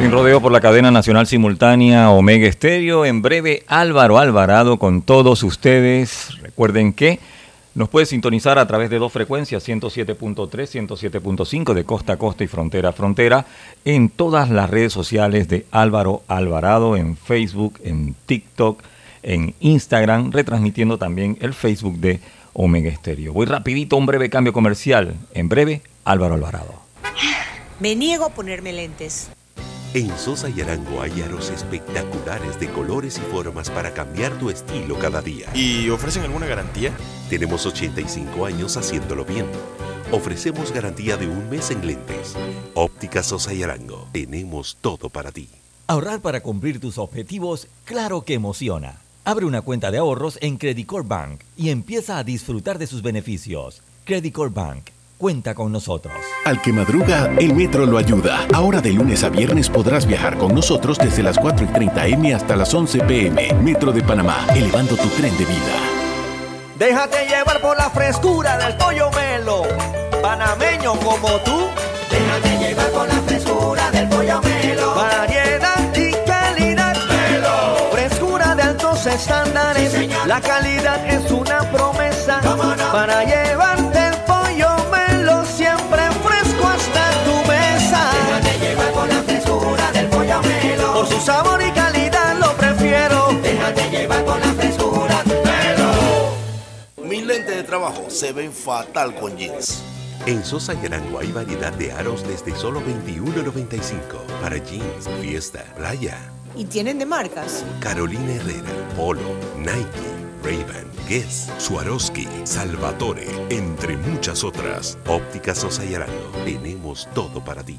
Sin rodeo por la cadena nacional simultánea Omega Estéreo. En breve, Álvaro Alvarado con todos ustedes. Recuerden que nos puede sintonizar a través de dos frecuencias, 107.3, 107.5 de costa a costa y frontera a frontera, en todas las redes sociales de Álvaro Alvarado, en Facebook, en TikTok, en Instagram, retransmitiendo también el Facebook de Omega Estéreo. Voy rapidito, un breve cambio comercial. En breve, Álvaro Alvarado. Me niego a ponerme lentes. En Sosa y Arango hay aros espectaculares de colores y formas para cambiar tu estilo cada día. ¿Y ofrecen alguna garantía? Tenemos 85 años haciéndolo bien. Ofrecemos garantía de un mes en lentes. Óptica Sosa y Arango. Tenemos todo para ti. Ahorrar para cumplir tus objetivos, claro que emociona. Abre una cuenta de ahorros en Credit Bank y empieza a disfrutar de sus beneficios. Credit Bank cuenta con nosotros. Al que madruga, el metro lo ayuda. Ahora de lunes a viernes podrás viajar con nosotros desde las 4 y 30 M hasta las 11 PM. Metro de Panamá, elevando tu tren de vida. Déjate llevar por la frescura del pollo melo. Panameño como tú. Déjate llevar por la frescura del pollo melo. Variedad y calidad. Melo. Frescura de altos estándares. Sí, la calidad es una promesa. No? Para llevarte su sabor y calidad lo prefiero. Déjate llevar por la frescura melo. Mis lentes de trabajo se ven fatal con jeans. En Sosa y Arango hay variedad de aros desde solo $21.95 para jeans, fiesta, playa. ¿Y tienen de marcas? Carolina Herrera, Polo, Nike, Ray-Ban, Guess, Swarovski, Salvatore, entre muchas otras. Óptica Sosa y Arango. Tenemos todo para ti.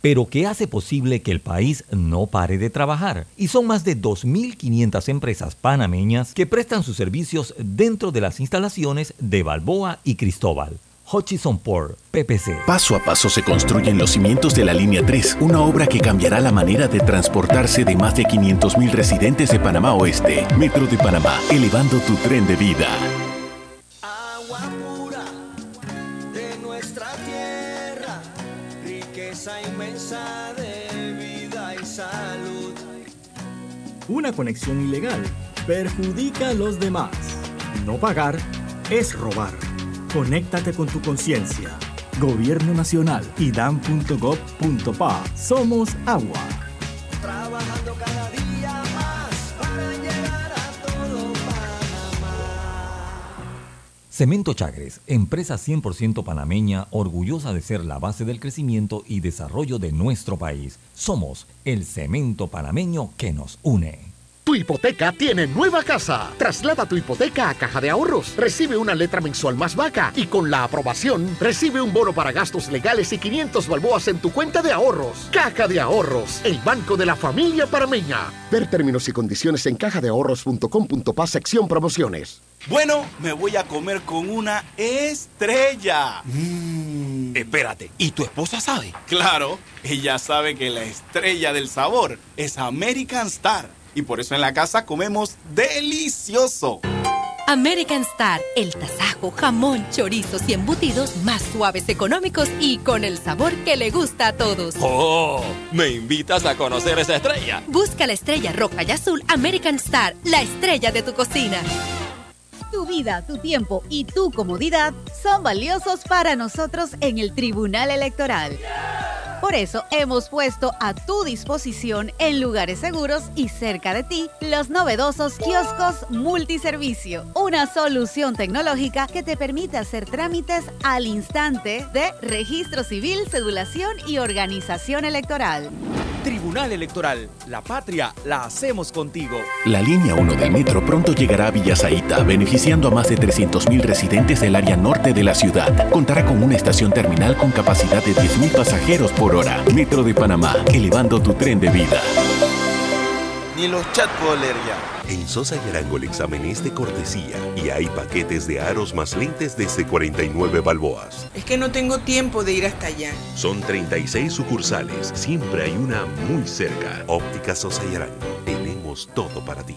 pero que hace posible que el país no pare de trabajar. Y son más de 2.500 empresas panameñas que prestan sus servicios dentro de las instalaciones de Balboa y Cristóbal. Hutchison Port, PPC. Paso a paso se construyen los cimientos de la Línea 3, una obra que cambiará la manera de transportarse de más de 500.000 residentes de Panamá Oeste. Metro de Panamá, elevando tu tren de vida. Una conexión ilegal perjudica a los demás. No pagar es robar. Conéctate con tu conciencia. Gobierno Nacional y dan.gov.pa. Somos agua. Cemento Chagres, empresa 100% panameña, orgullosa de ser la base del crecimiento y desarrollo de nuestro país. Somos el cemento panameño que nos une. Tu hipoteca tiene nueva casa. Traslada tu hipoteca a Caja de Ahorros. Recibe una letra mensual más vaca y con la aprobación recibe un bono para gastos legales y 500 balboas en tu cuenta de ahorros. Caja de Ahorros, el banco de la familia parameña. Ver términos y condiciones en cajadeahorros.com.pa sección promociones. Bueno, me voy a comer con una estrella. Mm. Espérate, ¿y tu esposa sabe? Claro, ella sabe que la estrella del sabor es American Star. Y por eso en la casa comemos delicioso. American Star, el tasajo, jamón, chorizos y embutidos más suaves, económicos y con el sabor que le gusta a todos. ¡Oh! ¿Me invitas a conocer esa estrella? Busca la estrella roja y azul American Star, la estrella de tu cocina. Tu vida, tu tiempo y tu comodidad son valiosos para nosotros en el Tribunal Electoral. Por eso hemos puesto a tu disposición en lugares seguros y cerca de ti los novedosos kioscos multiservicio, una solución tecnológica que te permite hacer trámites al instante de registro civil, cedulación y organización electoral. Tribunal Electoral, la patria la hacemos contigo. La línea 1 del metro pronto llegará a Villasaita, beneficiando a más de 300.000 residentes del área norte de la ciudad. Contará con una estación terminal con capacidad de 10.000 pasajeros por hora. Metro de Panamá, elevando tu tren de vida. Ni los chat puedo leer ya. En Sosa y Arango el examen es de cortesía y hay paquetes de aros más lentes desde 49 balboas. Es que no tengo tiempo de ir hasta allá. Son 36 sucursales, siempre hay una muy cerca. Óptica Sosa y Arango, tenemos todo para ti.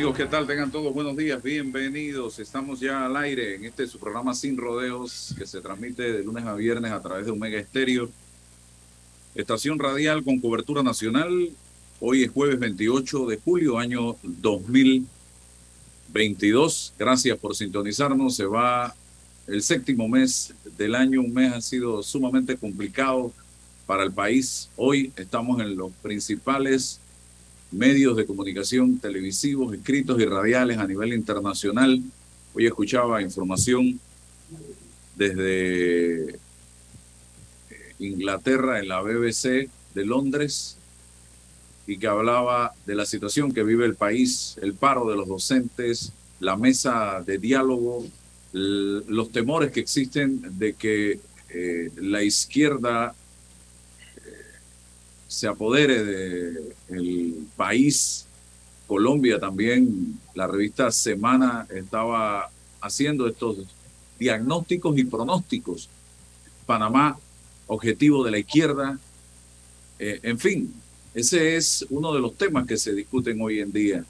Amigos, ¿qué tal? Tengan todos buenos días, bienvenidos. Estamos ya al aire en este su programa Sin Rodeos que se transmite de lunes a viernes a través de Omega Estéreo. Estación radial con cobertura nacional. Hoy es jueves 28 de julio, año 2022. Gracias por sintonizarnos. Se va el séptimo mes del año. Un mes ha sido sumamente complicado para el país. Hoy estamos en los principales medios de comunicación televisivos, escritos y radiales a nivel internacional. Hoy escuchaba información desde eh, Inglaterra en la BBC de Londres y que hablaba de la situación que vive el país, el paro de los docentes, la mesa de diálogo, los temores que existen de que eh, la izquierda se apodere del país. Colombia también, la revista Semana estaba haciendo estos diagnósticos y pronósticos. Panamá, objetivo de la izquierda. Eh, en fin, ese es uno de los temas que se discuten hoy en día.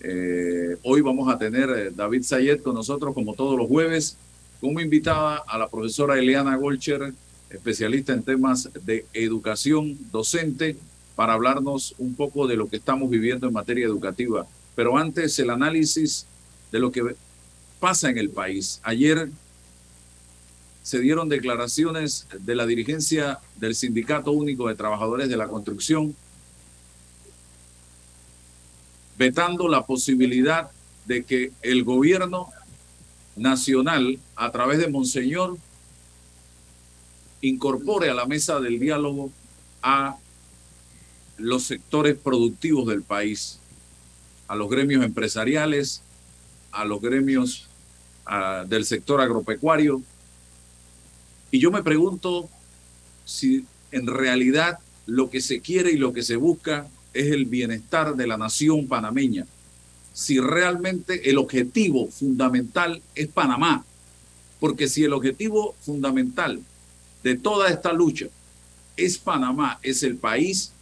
Eh, hoy vamos a tener a David Sayed con nosotros, como todos los jueves, como invitada a la profesora Eliana Golcher, especialista en temas de educación docente, para hablarnos un poco de lo que estamos viviendo en materia educativa. Pero antes, el análisis de lo que pasa en el país. Ayer se dieron declaraciones de la dirigencia del Sindicato Único de Trabajadores de la Construcción, vetando la posibilidad de que el gobierno nacional, a través de Monseñor, incorpore a la mesa del diálogo a los sectores productivos del país, a los gremios empresariales, a los gremios del sector agropecuario. Y yo me pregunto si en realidad lo que se quiere y lo que se busca es el bienestar de la nación panameña. Si realmente el objetivo fundamental es Panamá. Porque si el objetivo fundamental de toda esta lucha es Panamá, es el país,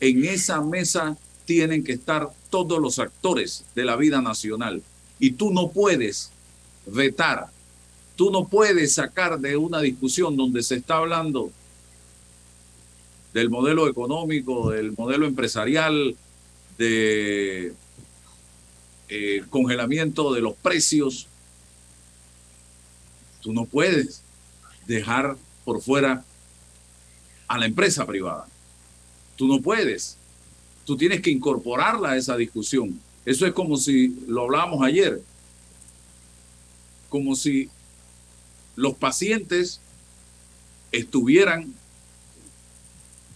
en esa mesa tienen que estar todos los actores de la vida nacional. Y tú no puedes vetar, tú no puedes sacar de una discusión donde se está hablando del modelo económico, del modelo empresarial, de eh, congelamiento de los precios. Tú no puedes dejar por fuera a la empresa privada. Tú no puedes. Tú tienes que incorporarla a esa discusión. Eso es como si lo hablábamos ayer, como si los pacientes estuvieran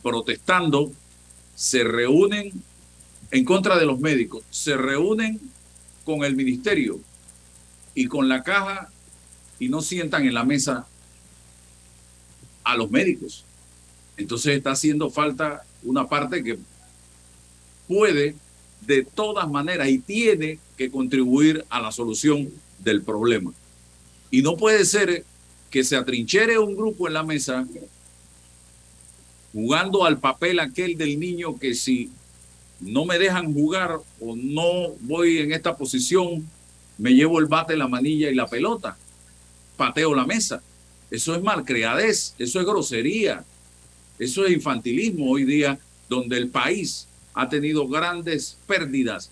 protestando, se reúnen en contra de los médicos, se reúnen con el ministerio y con la caja y no sientan en la mesa a los médicos. Entonces está haciendo falta una parte que puede de todas maneras y tiene que contribuir a la solución del problema. Y no puede ser que se atrinchere un grupo en la mesa jugando al papel aquel del niño que si no me dejan jugar o no voy en esta posición, me llevo el bate, la manilla y la pelota, pateo la mesa. Eso es malcriadez, eso es grosería, eso es infantilismo hoy día, donde el país ha tenido grandes pérdidas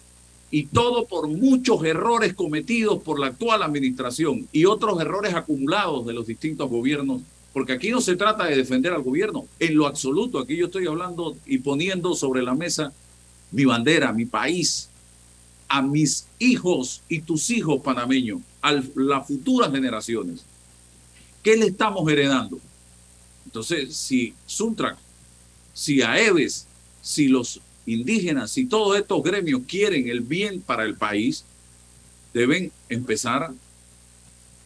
y todo por muchos errores cometidos por la actual administración y otros errores acumulados de los distintos gobiernos, porque aquí no se trata de defender al gobierno, en lo absoluto, aquí yo estoy hablando y poniendo sobre la mesa mi bandera, mi país, a mis hijos y tus hijos panameños, a las futuras generaciones. ¿Qué le estamos heredando? Entonces, si Suntrack, si AEVES, si los indígenas, si todos estos gremios quieren el bien para el país, deben empezar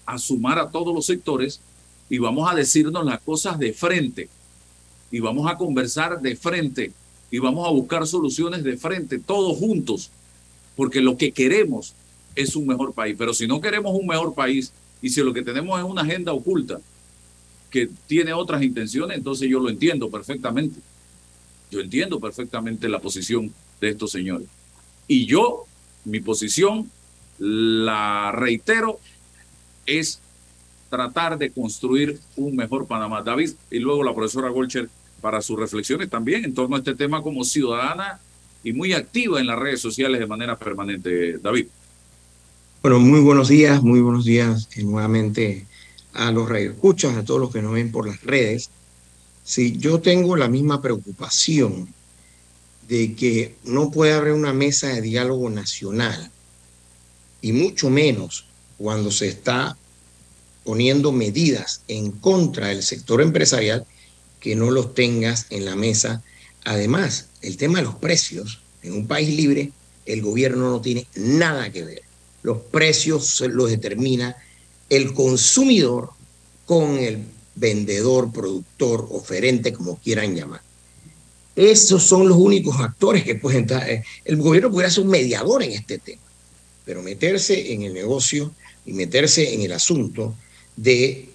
a sumar a todos los sectores y vamos a decirnos las cosas de frente y vamos a conversar de frente y vamos a buscar soluciones de frente, todos juntos, porque lo que queremos es un mejor país. Pero si no queremos un mejor país y si lo que tenemos es una agenda oculta que tiene otras intenciones, entonces yo lo entiendo perfectamente. Yo entiendo perfectamente la posición de estos señores. Y yo, mi posición, la reitero, es tratar de construir un mejor Panamá. David, y luego la profesora Golcher para sus reflexiones también en torno a este tema como ciudadana y muy activa en las redes sociales de manera permanente. David. Bueno, muy buenos días, muy buenos días eh, nuevamente a los radioescuchas, a todos los que nos ven por las redes. Sí, yo tengo la misma preocupación de que no puede haber una mesa de diálogo nacional y mucho menos cuando se está poniendo medidas en contra del sector empresarial que no los tengas en la mesa. Además, el tema de los precios, en un país libre, el gobierno no tiene nada que ver. Los precios los determina el consumidor con el vendedor, productor, oferente, como quieran llamar. Esos son los únicos actores que pueden estar. Eh, el gobierno pudiera ser un mediador en este tema, pero meterse en el negocio y meterse en el asunto de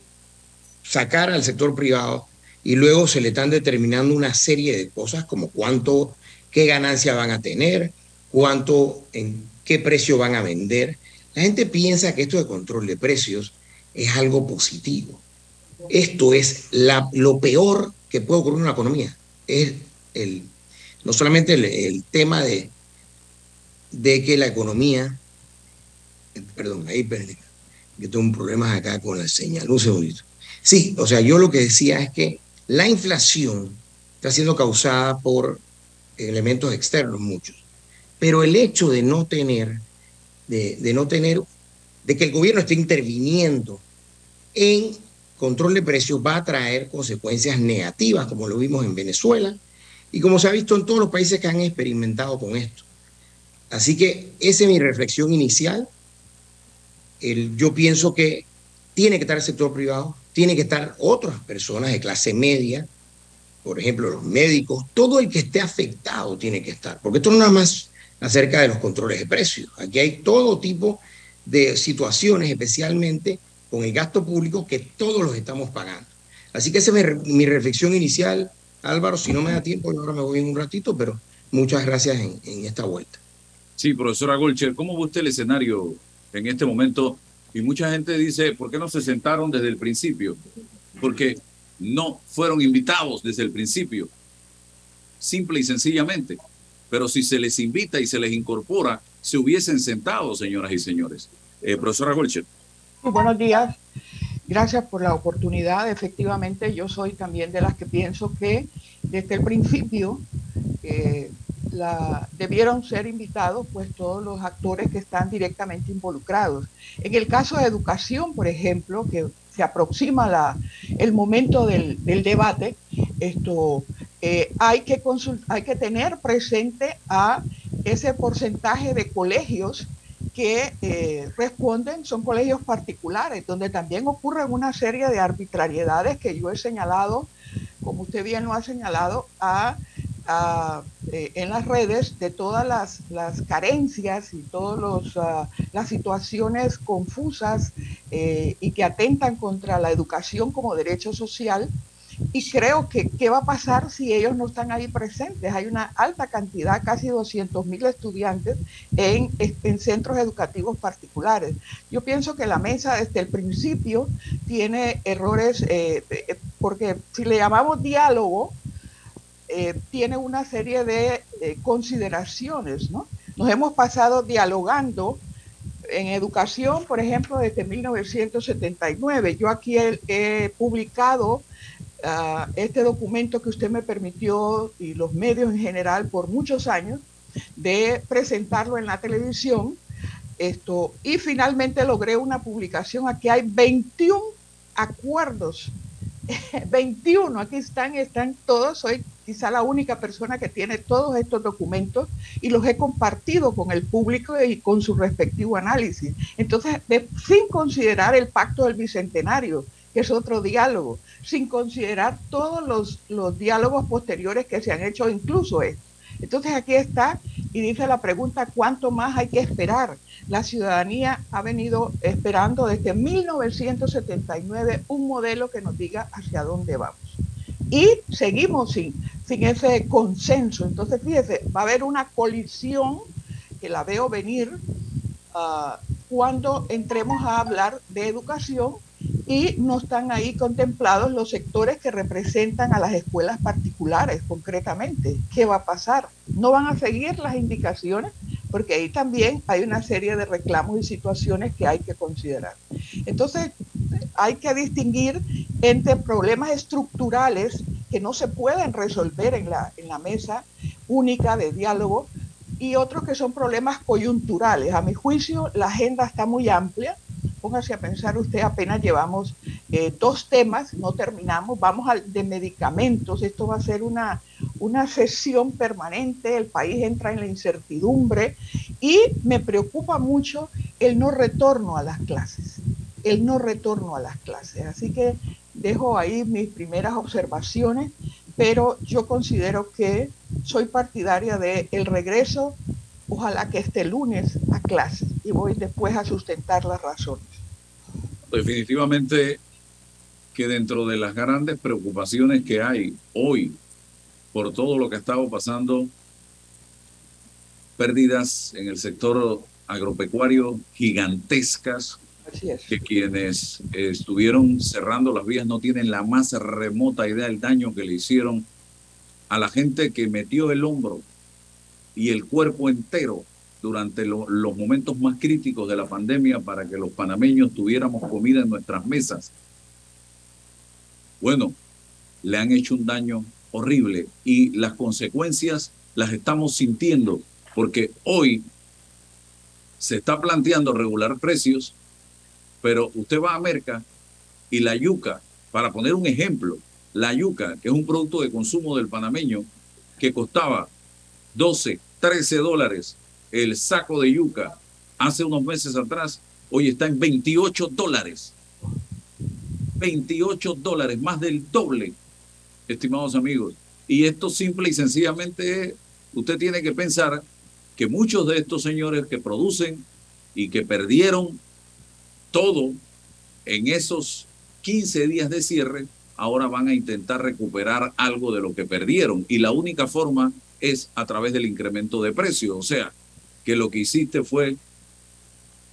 sacar al sector privado y luego se le están determinando una serie de cosas como cuánto, qué ganancia van a tener, cuánto, en qué precio van a vender. La gente piensa que esto de control de precios es algo positivo. Esto es lo peor que puede ocurrir en una economía. Es el, no solamente el, tema de, de que la economía, perdón, ahí perdí, que tengo un problema acá con la señal, un segundito. Sí, o sea, yo lo que decía es que la inflación está siendo causada por elementos externos muchos, pero el hecho de no tener, de, no tener, de que el gobierno esté interviniendo en control de precios va a traer consecuencias negativas, como lo vimos en Venezuela y como se ha visto en todos los países que han experimentado con esto. Así que esa es mi reflexión inicial. yo pienso que tiene que estar el sector privado, tiene que estar otras personas de clase media, por ejemplo, los médicos, todo el que esté afectado tiene que estar, porque esto no es nada más acerca de los controles de precios. Aquí hay todo tipo de situaciones, especialmente con el gasto público, que todos los estamos pagando. Así que esa es mi, reflexión inicial, Álvaro. Si no me da tiempo, ahora me voy en un ratito, pero muchas gracias en, esta vuelta. Sí, profesora Golcher, ¿cómo ve usted el escenario en este momento y mucha gente dice, ¿por qué no se sentaron desde el principio? Porque no fueron invitados desde el principio, simple y sencillamente. Pero si se les invita y se les incorpora, se hubiesen sentado, señoras y señores. Eh, profesora Golcher. buenos días. Gracias por la oportunidad. Efectivamente, yo soy también de las que pienso que desde el principio eh, debieron ser invitados pues todos los actores que están directamente involucrados. En el caso de educación, por ejemplo, que se aproxima el momento del, del debate, esto, eh, hay, que hay que tener presente a ese porcentaje de colegios que eh, responden son colegios particulares, donde también ocurren una serie de arbitrariedades que yo he señalado, como usted bien lo ha señalado, eh, en las redes de todas las, carencias y todas uh, las situaciones confusas y que atentan contra la educación como derecho social y creo que, ¿qué va a pasar si ellos no están ahí presentes? Hay una alta cantidad, casi 200 mil estudiantes en, en, centros educativos particulares. Yo pienso que la mesa desde el principio tiene errores, eh, eh, porque si le llamamos diálogo, eh, tiene una serie de consideraciones, ¿no? Nos hemos pasado dialogando en educación, por ejemplo, desde 1979. Yo aquí he publicado este documento que usted me permitió y los medios en general por muchos años de presentarlo en la televisión. Esto, y finalmente logré una publicación. Aquí hay 21 acuerdos. 21, aquí están, están todos. Soy quizá la única persona que tiene todos estos documentos y los he compartido con el público y con su respectivo análisis. Entonces, sin considerar el pacto del bicentenario, que es otro diálogo, sin considerar todos los, los diálogos posteriores que se han hecho, incluso esto. Entonces aquí está y dice la pregunta, ¿cuánto más hay que esperar? La ciudadanía ha venido esperando desde 1979 un modelo que nos diga hacia dónde vamos. Y seguimos sin, sin ese consenso. Entonces, fíjese, va a haber una colisión que la veo venir uh, cuando entremos a hablar de educación y no están ahí contemplados los sectores que representan a las escuelas particulares concretamente. ¿Qué va a pasar? No van a seguir las indicaciones porque ahí también hay una serie de reclamos y situaciones que hay que considerar. Entonces, hay que distinguir entre problemas estructurales que no se pueden resolver en la, en la mesa única de diálogo y otros que son problemas coyunturales. A mi juicio, la agenda está muy amplia póngase a pensar usted, apenas llevamos eh, dos temas, no terminamos, vamos al de medicamentos, esto va a ser una, una sesión permanente, el país entra en la incertidumbre y me preocupa mucho el no retorno a las clases, el no retorno a las clases. Así que dejo ahí mis primeras observaciones, pero yo considero que soy partidaria de el regreso ojalá que este lunes a clase y voy después a sustentar las razones. Definitivamente que dentro de las grandes preocupaciones que hay hoy por todo lo que ha estado pasando, pérdidas en el sector agropecuario gigantescas, que quienes estuvieron cerrando las vías no tienen la más remota idea del daño que le hicieron a la gente que metió el hombro y el cuerpo entero durante los momentos más críticos de la pandemia para que los panameños tuviéramos comida en nuestras mesas. Bueno, le han hecho un daño horrible y las consecuencias las estamos sintiendo porque hoy se está planteando regular precios, pero usted va a Merca y la yuca, para poner un ejemplo, la yuca, que es un producto de consumo del panameño, que costaba 12, 13 dólares el saco de yuca hace unos meses atrás, hoy está en 28 dólares. 28 dólares, más del doble, estimados amigos. Y esto simple y sencillamente, usted tiene que pensar que muchos de estos señores que producen y que perdieron todo en esos 15 días de cierre, ahora van a intentar recuperar algo de lo que perdieron. Y la única forma es a través del incremento de precio. O sea, que lo que hiciste fue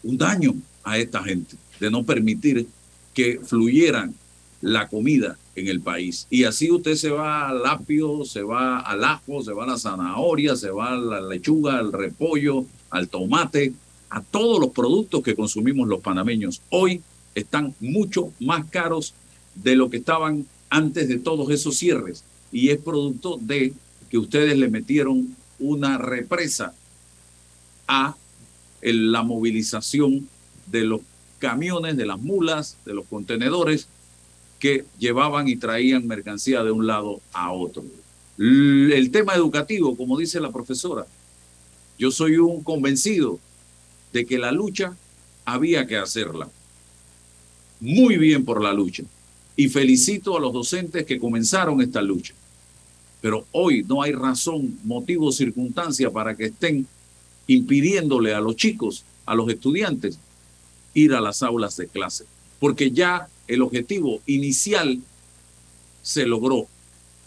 un daño a esta gente, de no permitir que fluyeran la comida en el país. Y así usted se va al apio, se va al ajo, se va a la zanahoria, se va a la lechuga, al repollo, al tomate, a todos los productos que consumimos los panameños. Hoy están mucho más caros de lo que estaban antes de todos esos cierres. Y es producto de que ustedes le metieron una represa a la movilización de los camiones, de las mulas, de los contenedores que llevaban y traían mercancía de un lado a otro. El tema educativo, como dice la profesora, yo soy un convencido de que la lucha había que hacerla. Muy bien por la lucha. Y felicito a los docentes que comenzaron esta lucha. Pero hoy no hay razón, motivo, circunstancia para que estén impidiéndole a los chicos, a los estudiantes, ir a las aulas de clase. Porque ya el objetivo inicial se logró.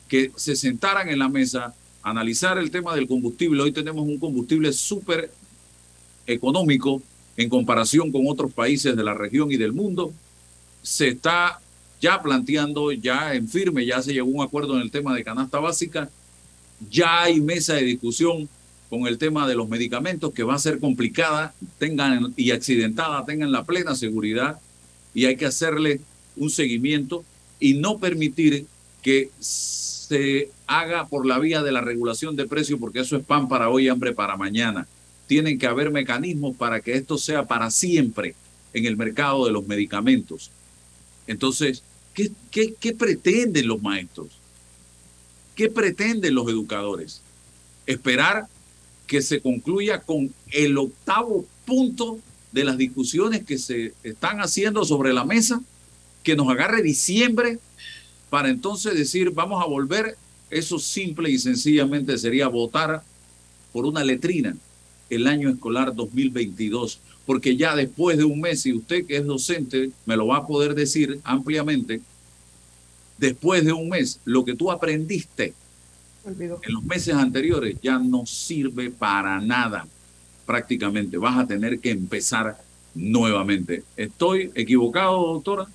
Que se sentaran en la mesa, analizar el tema del combustible. Hoy tenemos un combustible súper económico en comparación con otros países de la región y del mundo. Se está ya planteando, ya en firme, ya se llegó a un acuerdo en el tema de canasta básica. Ya hay mesa de discusión con el tema de los medicamentos que va a ser complicada tengan y accidentada, tengan la plena seguridad y hay que hacerle un seguimiento y no permitir que se haga por la vía de la regulación de precios, porque eso es pan para hoy, hambre para mañana. Tienen que haber mecanismos para que esto sea para siempre en el mercado de los medicamentos. Entonces, ¿qué, pretenden los maestros? ¿Qué pretenden los educadores? Esperar que se concluya con el octavo punto de las discusiones que se están haciendo sobre la mesa que nos agarre diciembre para entonces decir vamos a volver, eso simple y sencillamente sería votar por una letrina el año escolar 2022, porque ya después de un mes, y usted que es docente me lo va a poder decir ampliamente, después de un mes, lo que tú aprendiste en los meses anteriores ya no sirve para nada prácticamente. Vas a tener que empezar nuevamente. ¿Estoy equivocado, doctora?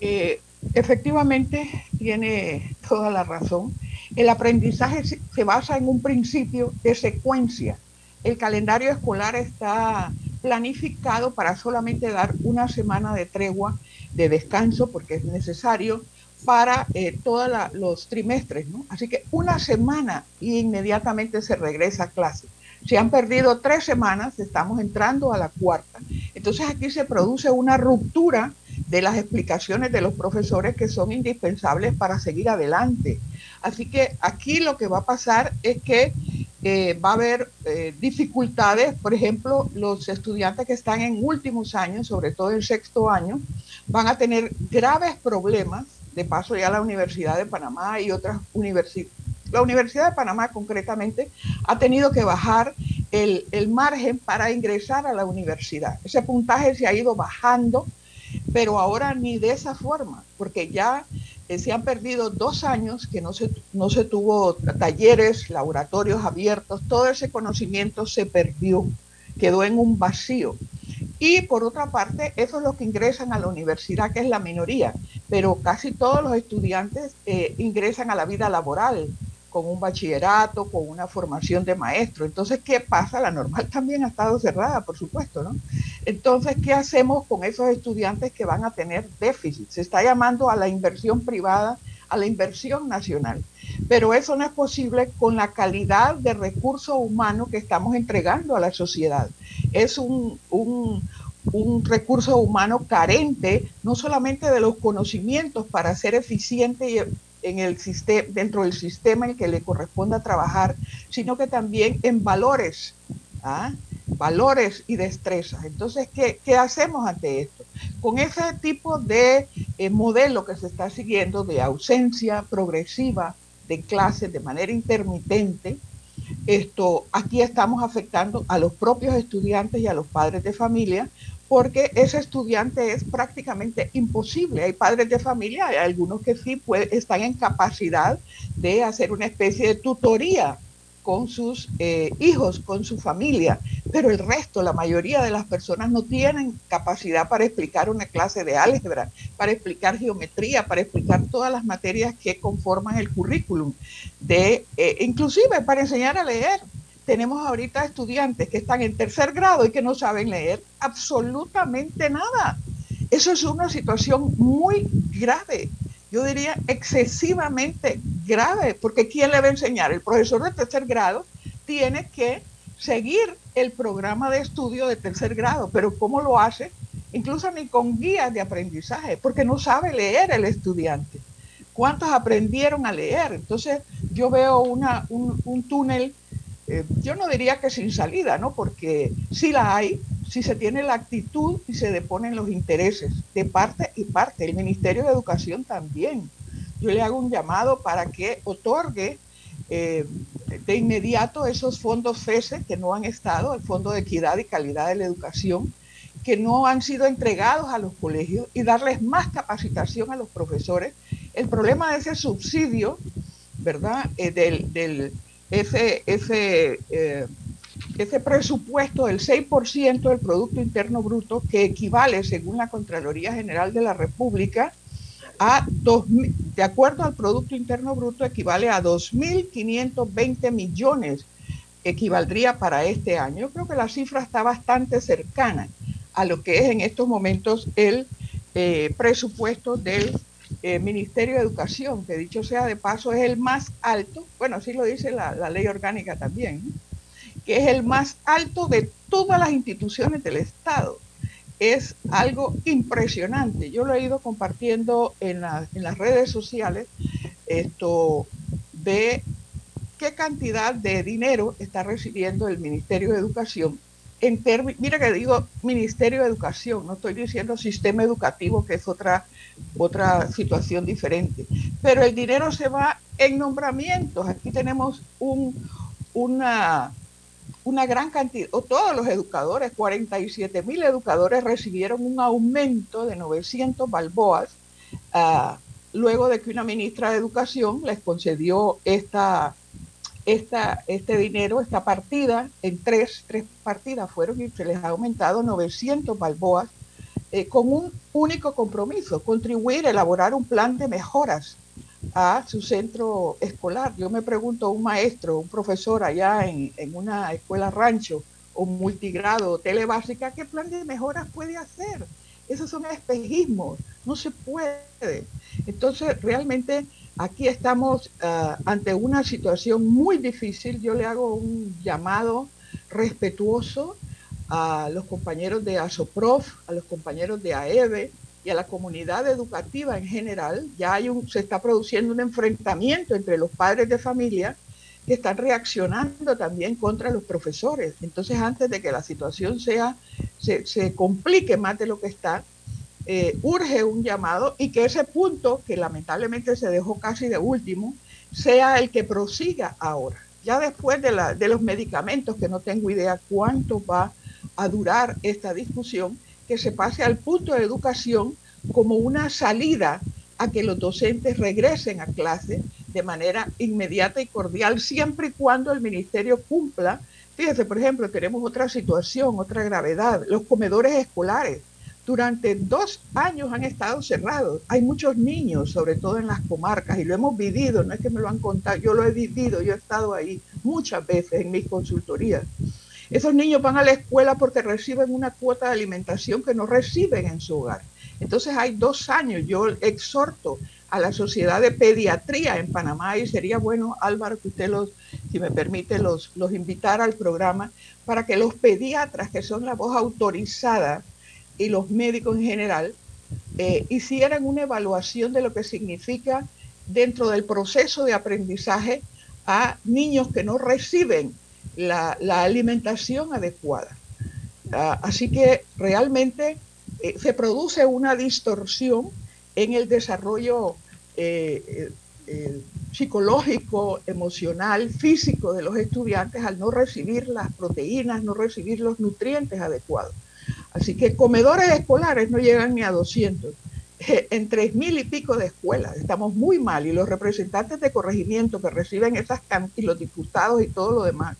Eh, efectivamente, tiene toda la razón. El aprendizaje se basa en un principio de secuencia. El calendario escolar está planificado para solamente dar una semana de tregua, de descanso, porque es necesario para eh, todos los trimestres, ¿no? Así que una semana y inmediatamente se regresa a clase. Se han perdido tres semanas, estamos entrando a la cuarta. Entonces aquí se produce una ruptura de las explicaciones de los profesores que son indispensables para seguir adelante. Así que aquí lo que va a pasar es que va a haber eh, dificultades, por ejemplo, los estudiantes que están en últimos años, sobre todo en sexto año, van a tener graves problemas, de paso ya la Universidad de Panamá y otras universidades la Universidad de Panamá concretamente ha tenido que bajar el, margen para ingresar a la universidad. Ese puntaje se ha ido bajando, pero ahora ni de esa forma, porque ya eh, se han perdido dos años que no se, no se tuvo talleres, laboratorios abiertos, todo ese conocimiento se perdió, quedó en un vacío. Y por otra parte, eso es lo que ingresan a la universidad, que es la minoría, pero casi todos los estudiantes eh, ingresan a la vida laboral con un bachillerato, con una formación de maestro. Entonces, ¿qué pasa? La normal también ha estado cerrada, por supuesto, ¿no? Entonces, ¿qué hacemos con esos estudiantes que van a tener déficit? Se está llamando a la inversión privada, a la inversión nacional. Pero eso no es posible con la calidad de recurso humano que estamos entregando a la sociedad. Es un, un, un recurso humano carente, no solamente de los conocimientos para ser eficiente y en el sistema, dentro del sistema en que le corresponda trabajar, sino que también en valores, ¿ah? valores y destrezas. Entonces, ¿qué, ¿qué, hacemos ante esto? Con ese tipo de eh, modelo que se está siguiendo de ausencia progresiva de clases de manera intermitente, esto aquí estamos afectando a los propios estudiantes y a los padres de familia porque ese estudiante es prácticamente imposible. Hay padres de familia, hay algunos que sí están en capacidad de hacer una especie de tutoría con sus eh, hijos, con su familia, pero el resto, la mayoría de las personas no tienen capacidad para explicar una clase de álgebra, para explicar geometría, para explicar todas las materias que conforman el currículum, de, eh, inclusive para enseñar a leer tenemos ahorita estudiantes que están en tercer grado y que no saben leer absolutamente nada. Eso es una situación muy grave, yo diría excesivamente grave, porque ¿quién le va a enseñar? El profesor de tercer grado tiene que seguir el programa de estudio de tercer grado, pero ¿cómo lo hace? Incluso ni con guías de aprendizaje, porque no sabe leer el estudiante. ¿Cuántos aprendieron a leer? Entonces yo veo una, un, un túnel eh, yo no diría que sin salida, ¿no? Porque sí la hay, si se tiene la actitud y se deponen los intereses de parte y parte. El Ministerio de Educación también. Yo le hago un llamado para que otorgue eh, de inmediato esos fondos FESE que no han estado, el Fondo de Equidad y Calidad de la Educación, que no han sido entregados a los colegios y darles más capacitación a los profesores. El problema de ese subsidio, ¿verdad? Eh, del, ese, ese, eh, ese presupuesto del 6% del Producto Interno Bruto, que equivale, según la Contraloría General de la República, a dos, de acuerdo al Producto Interno Bruto, equivale a 2.520 millones, equivaldría para este año. Yo creo que la cifra está bastante cercana a lo que es en estos momentos el eh, presupuesto del eh, Ministerio de Educación, que dicho sea de paso es el más alto, bueno, así lo dice la, ley orgánica también, que es el más alto de todas las instituciones del Estado. Es algo impresionante. Yo lo he ido compartiendo en, la, en las redes sociales, esto de qué cantidad de dinero está recibiendo el Ministerio de Educación mira que digo Ministerio de Educación, no estoy diciendo sistema educativo, que es otra, otra situación diferente, pero el dinero se va en nombramientos. Aquí tenemos un, una, una gran cantidad, o todos los educadores, 47 mil educadores recibieron un aumento de 900 balboas uh, luego de que una ministra de Educación les concedió esta esta, este dinero, esta partida, en tres, tres partidas fueron y se les ha aumentado 900 balboas eh, con un único compromiso, contribuir a elaborar un plan de mejoras a su centro escolar. Yo me pregunto, un maestro, un profesor allá en, en una escuela rancho o multigrado o telebásica, ¿qué plan de mejoras puede hacer? Esos son espejismos, no se puede. Entonces, realmente Aquí estamos uh, ante una situación muy difícil. Yo le hago un llamado respetuoso a los compañeros de ASOPROF, a los compañeros de AEBE y a la comunidad educativa en general. Ya hay un, se está produciendo un enfrentamiento entre los padres de familia que están reaccionando también contra los profesores. Entonces, antes de que la situación sea, se, se complique más de lo que está, eh, urge un llamado y que ese punto, que lamentablemente se dejó casi de último, sea el que prosiga ahora. Ya después de, la, de los medicamentos, que no tengo idea cuánto va a durar esta discusión, que se pase al punto de educación como una salida a que los docentes regresen a clase de manera inmediata y cordial, siempre y cuando el ministerio cumpla. Fíjese, por ejemplo, tenemos otra situación, otra gravedad, los comedores escolares durante dos años han estado cerrados. Hay muchos niños, sobre todo en las comarcas, y lo hemos vivido, no es que me lo han contado, yo lo he vivido, yo he estado ahí muchas veces en mis consultorías. Esos niños van a la escuela porque reciben una cuota de alimentación que no reciben en su hogar. Entonces hay dos años, yo exhorto a la Sociedad de Pediatría en Panamá y sería bueno, Álvaro, que usted los, si me permite, los, los invitara al programa para que los pediatras, que son la voz autorizada y los médicos en general eh, hicieran una evaluación de lo que significa dentro del proceso de aprendizaje a niños que no reciben la, alimentación adecuada. Ah, así que realmente eh, se produce una distorsión en el desarrollo eh, psicológico, emocional, físico de los estudiantes al no recibir las proteínas, no recibir los nutrientes adecuados. Así que comedores escolares no llegan ni a 200 eh, en tres mil y pico de escuelas. Estamos muy mal y los representantes de corregimiento que reciben esas cantidades, y los diputados y todo lo demás,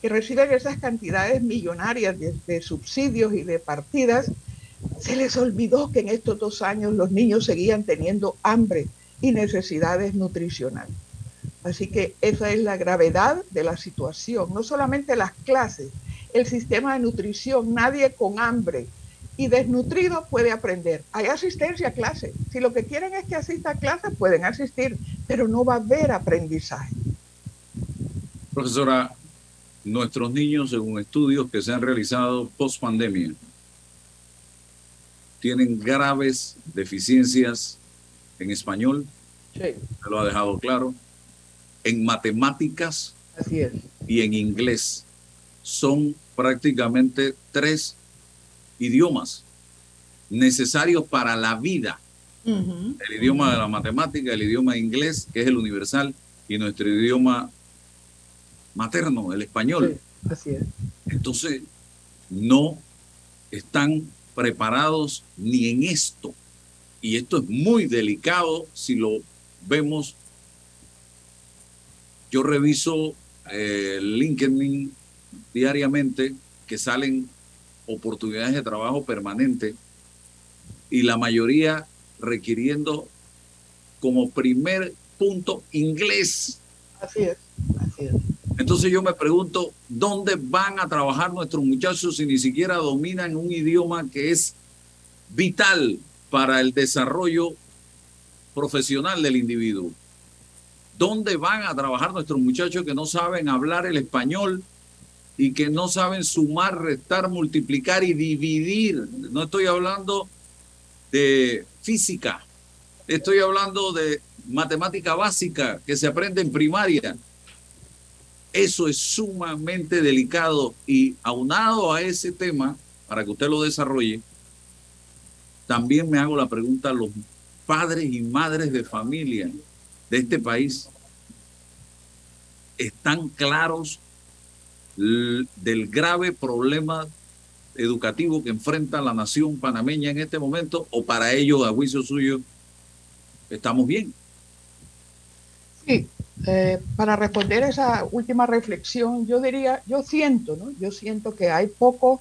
que reciben esas cantidades millonarias de, subsidios y de partidas, se les olvidó que en estos dos años los niños seguían teniendo hambre y necesidades nutricionales. Así que esa es la gravedad de la situación, no solamente las clases, el sistema de nutrición. Nadie con hambre y desnutrido puede aprender. Hay asistencia a clase. Si lo que quieren es que asista a clase, pueden asistir, pero no va a haber aprendizaje. Profesora, nuestros niños, según estudios que se han realizado post pandemia, tienen graves deficiencias en español, sí. se lo ha dejado claro, en matemáticas, Así es. Y en inglés son prácticamente tres idiomas necesarios para la vida. El idioma de la matemática, el idioma inglés, que es el universal, y nuestro idioma materno, el español. así es. Entonces, no están preparados ni en esto. Y esto es muy delicado si lo vemos. Yo reviso eh, LinkedIn diariamente que salen oportunidades de trabajo permanente y la mayoría requiriendo como primer punto inglés. Así es, así es. Entonces yo me pregunto, ¿dónde van a trabajar nuestros muchachos si ni siquiera dominan un idioma que es vital para el desarrollo profesional del individuo? ¿Dónde van a trabajar nuestros muchachos que no saben hablar el español y que no saben sumar, restar, multiplicar y dividir? No estoy hablando de física, estoy hablando de matemática básica que se aprende en primaria. Eso es sumamente delicado y aunado a ese tema, para que usted lo desarrolle, también me hago la pregunta los padres y madres de familia de este país. ¿Están claros del grave problema educativo que enfrenta la nación panameña en este momento o para ellos, a juicio suyo, estamos bien? Sí, eh, para responder esa última reflexión, yo diría, yo siento, ¿no? Yo siento que hay poco,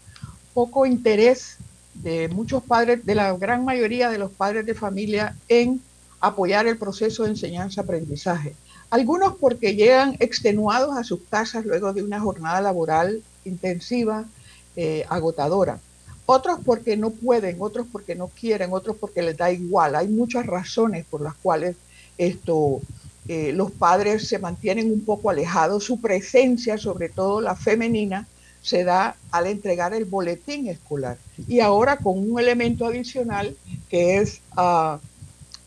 poco interés de muchos padres, de la gran mayoría de los padres de familia en apoyar el proceso de enseñanza-aprendizaje. Algunos porque llegan extenuados a sus casas luego de una jornada laboral intensiva, eh, agotadora. Otros porque no pueden, otros porque no quieren, otros porque les da igual. Hay muchas razones por las cuales esto eh, los padres se mantienen un poco alejados, su presencia, sobre todo la femenina, se da al entregar el boletín escolar. Y ahora con un elemento adicional que es uh,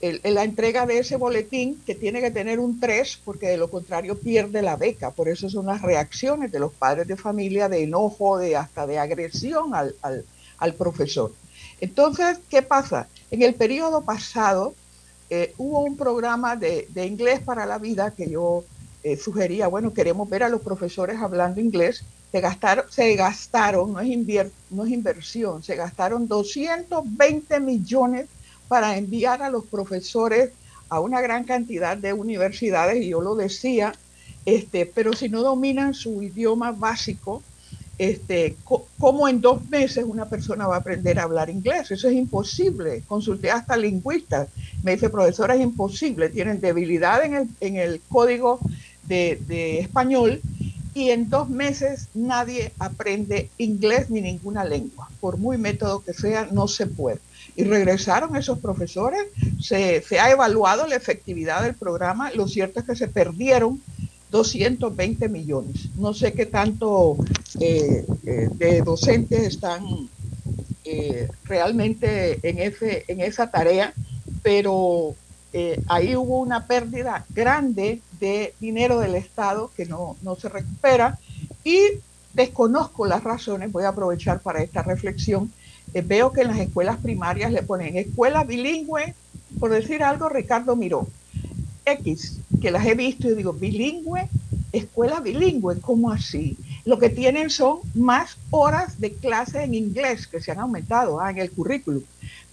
la entrega de ese boletín que tiene que tener un 3 porque de lo contrario pierde la beca. Por eso son las reacciones de los padres de familia de enojo, de hasta de agresión al, al, al profesor. Entonces, ¿qué pasa? En el periodo pasado, eh, hubo un programa de, inglés para la vida que yo eh, sugería, bueno, queremos ver a los profesores hablando inglés, se gastaron, se gastaron no, es no es inversión, se gastaron 220 millones para enviar a los profesores a una gran cantidad de universidades, y yo lo decía, este, pero si no dominan su idioma básico, este, cómo en dos meses una persona va a aprender a hablar inglés. Eso es imposible. Consulté hasta lingüistas. Me dice, profesora, es imposible. Tienen debilidad en el, en el código de, de español y en dos meses nadie aprende inglés ni ninguna lengua. Por muy método que sea, no se puede. Y regresaron esos profesores, se, se ha evaluado la efectividad del programa, lo cierto es que se perdieron 220 millones. No sé qué tanto eh, eh, de docentes están eh, realmente en, ese, en esa tarea, pero ahí hubo una pérdida grande de dinero del Estado que no, no se recupera y desconozco las razones, voy a aprovechar para esta reflexión. veo que en las escuelas primarias le ponen escuela bilingüe, por decir algo, Ricardo Miró X, que las he visto y digo, bilingüe, escuela bilingüe, ¿cómo así? Lo que tienen son más horas de clase en inglés que se han aumentado ah, en el currículum.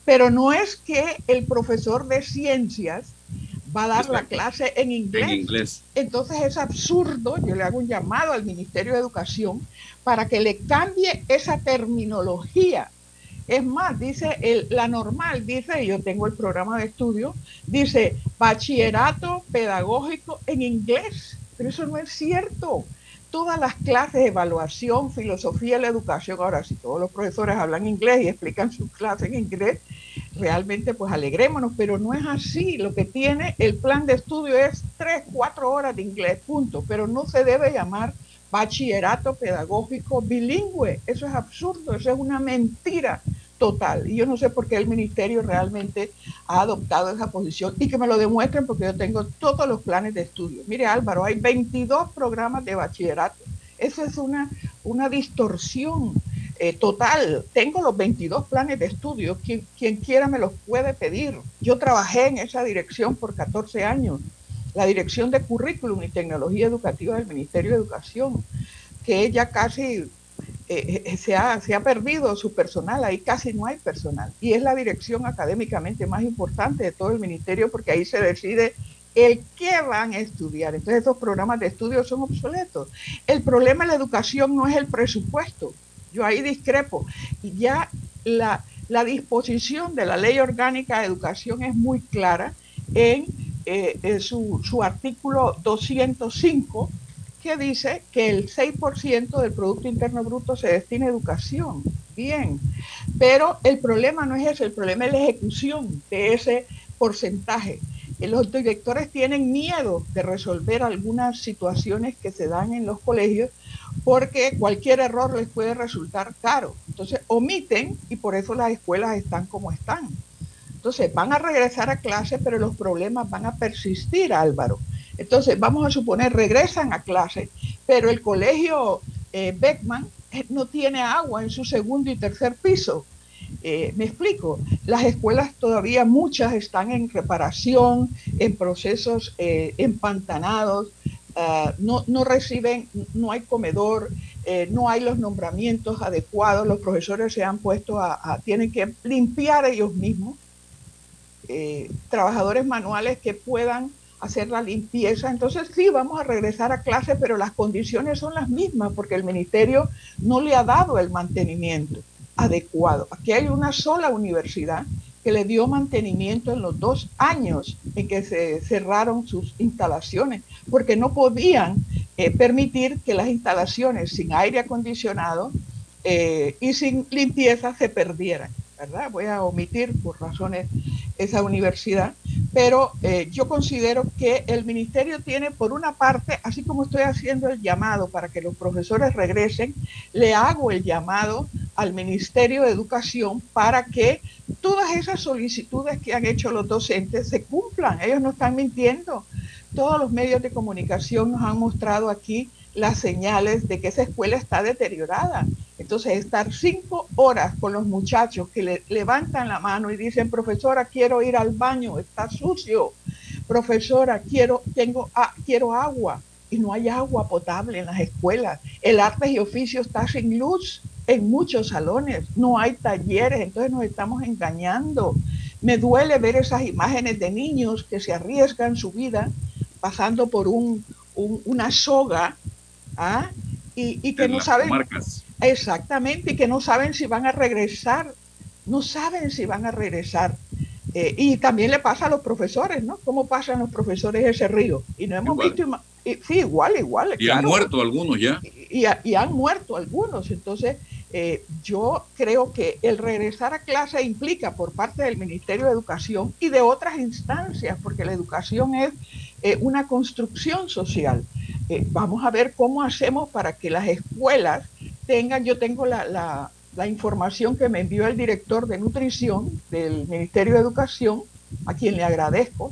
Pero no es que el profesor de ciencias va a dar la clase en inglés. en inglés. Entonces es absurdo, yo le hago un llamado al Ministerio de Educación para que le cambie esa terminología es más, dice el, la normal, dice, yo tengo el programa de estudio, dice bachillerato pedagógico en inglés, pero eso no es cierto. Todas las clases de evaluación, filosofía la educación, ahora si todos los profesores hablan inglés y explican sus clases en inglés, realmente pues alegrémonos, pero no es así. Lo que tiene el plan de estudio es tres, cuatro horas de inglés, punto, pero no se debe llamar bachillerato pedagógico bilingüe. Eso es absurdo, eso es una mentira total. Y yo no sé por qué el ministerio realmente ha adoptado esa posición y que me lo demuestren porque yo tengo todos los planes de estudio. Mire Álvaro, hay 22 programas de bachillerato. Eso es una, una distorsión eh, total. Tengo los 22 planes de estudio. Quien, quien quiera me los puede pedir. Yo trabajé en esa dirección por 14 años. La dirección de currículum y tecnología educativa del Ministerio de Educación, que ya casi eh, eh, se, ha, se ha perdido su personal, ahí casi no hay personal. Y es la dirección académicamente más importante de todo el ministerio porque ahí se decide el qué van a estudiar. Entonces esos programas de estudio son obsoletos. El problema en la educación no es el presupuesto. Yo ahí discrepo. Y ya la, la disposición de la ley orgánica de educación es muy clara en, eh, su, su artículo 205 que dice que el 6% del Producto Interno Bruto se destina a educación. Bien, pero el problema no es ese, el problema es la ejecución de ese porcentaje. Los directores tienen miedo de resolver algunas situaciones que se dan en los colegios porque cualquier error les puede resultar caro. Entonces omiten y por eso las escuelas están como están. Entonces van a regresar a clase, pero los problemas van a persistir, Álvaro. Entonces, vamos a suponer, regresan a clase, pero el colegio eh, Beckman eh, no tiene agua en su segundo y tercer piso. Eh, me explico, las escuelas todavía muchas están en reparación, en procesos empantanados, no, no, reciben, no hay comedor, no hay los nombramientos adecuados, los profesores se han puesto a tienen que limpiar ellos mismos, trabajadores manuales que puedan hacer la limpieza. Entonces sí, vamos a regresar a clase, pero las condiciones son las mismas porque el ministerio no le ha dado el mantenimiento adecuado. Aquí hay una sola universidad que le dio mantenimiento en los dos años en que se cerraron sus instalaciones, porque no podían eh, permitir que las instalaciones sin aire acondicionado eh, y sin limpieza se perdieran. Voy a omitir por razones esa universidad, pero eh, yo considero que el ministerio tiene, por una parte, así como estoy haciendo el llamado para que los profesores regresen, le hago el llamado al Ministerio de Educación para que todas esas solicitudes que han hecho los docentes se cumplan. Ellos no están mintiendo. Todos los medios de comunicación nos han mostrado aquí las señales de que esa escuela está deteriorada. Entonces, estar cinco horas con los muchachos que le levantan la mano y dicen, profesora, quiero ir al baño, está sucio. Profesora, quiero, tengo, ah, quiero agua. Y no hay agua potable en las escuelas. El arte y oficio está sin luz en muchos salones. No hay talleres, entonces nos estamos engañando. Me duele ver esas imágenes de niños que se arriesgan su vida pasando por un, una soga ¿ah? y, que no saben exactamente y que no saben si van a regresar no saben si van a regresar. Eh, y también le pasa a los profesores no cómo pasan los profesores ese río y no hemos visto sí igual igual y han muerto algunos ya. Y, y, han muerto algunos. Entonces eh, yo creo que el regresar a clase implica por parte del Ministerio de Educación y de otras instancias, porque la educación es eh, una construcción social. Eh, vamos a ver cómo hacemos para que las escuelas tengan, yo tengo la, información que me envió el director de nutrición del Ministerio de Educación, a quien le agradezco,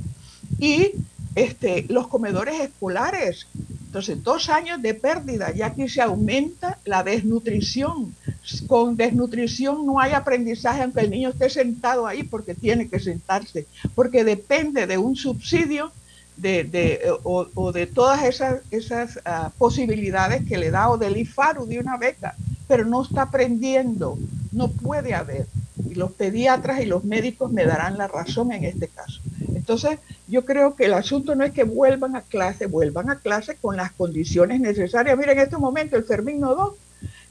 y este, los comedores escolares. Entonces, dos años de pérdida, ya que se aumenta la desnutrición. Con desnutrición no hay aprendizaje, aunque el niño esté sentado ahí porque tiene que sentarse, porque depende de un subsidio de, o, de todas esas, esas ah, posibilidades que le da o del IFARU de una beca, pero no está aprendiendo, no puede haber. Y los pediatras y los médicos me darán la razón en este caso. Entonces, yo creo que el asunto no es que vuelvan a clase, vuelvan a clase con las condiciones necesarias. Miren, en este momento el Fermín Nodo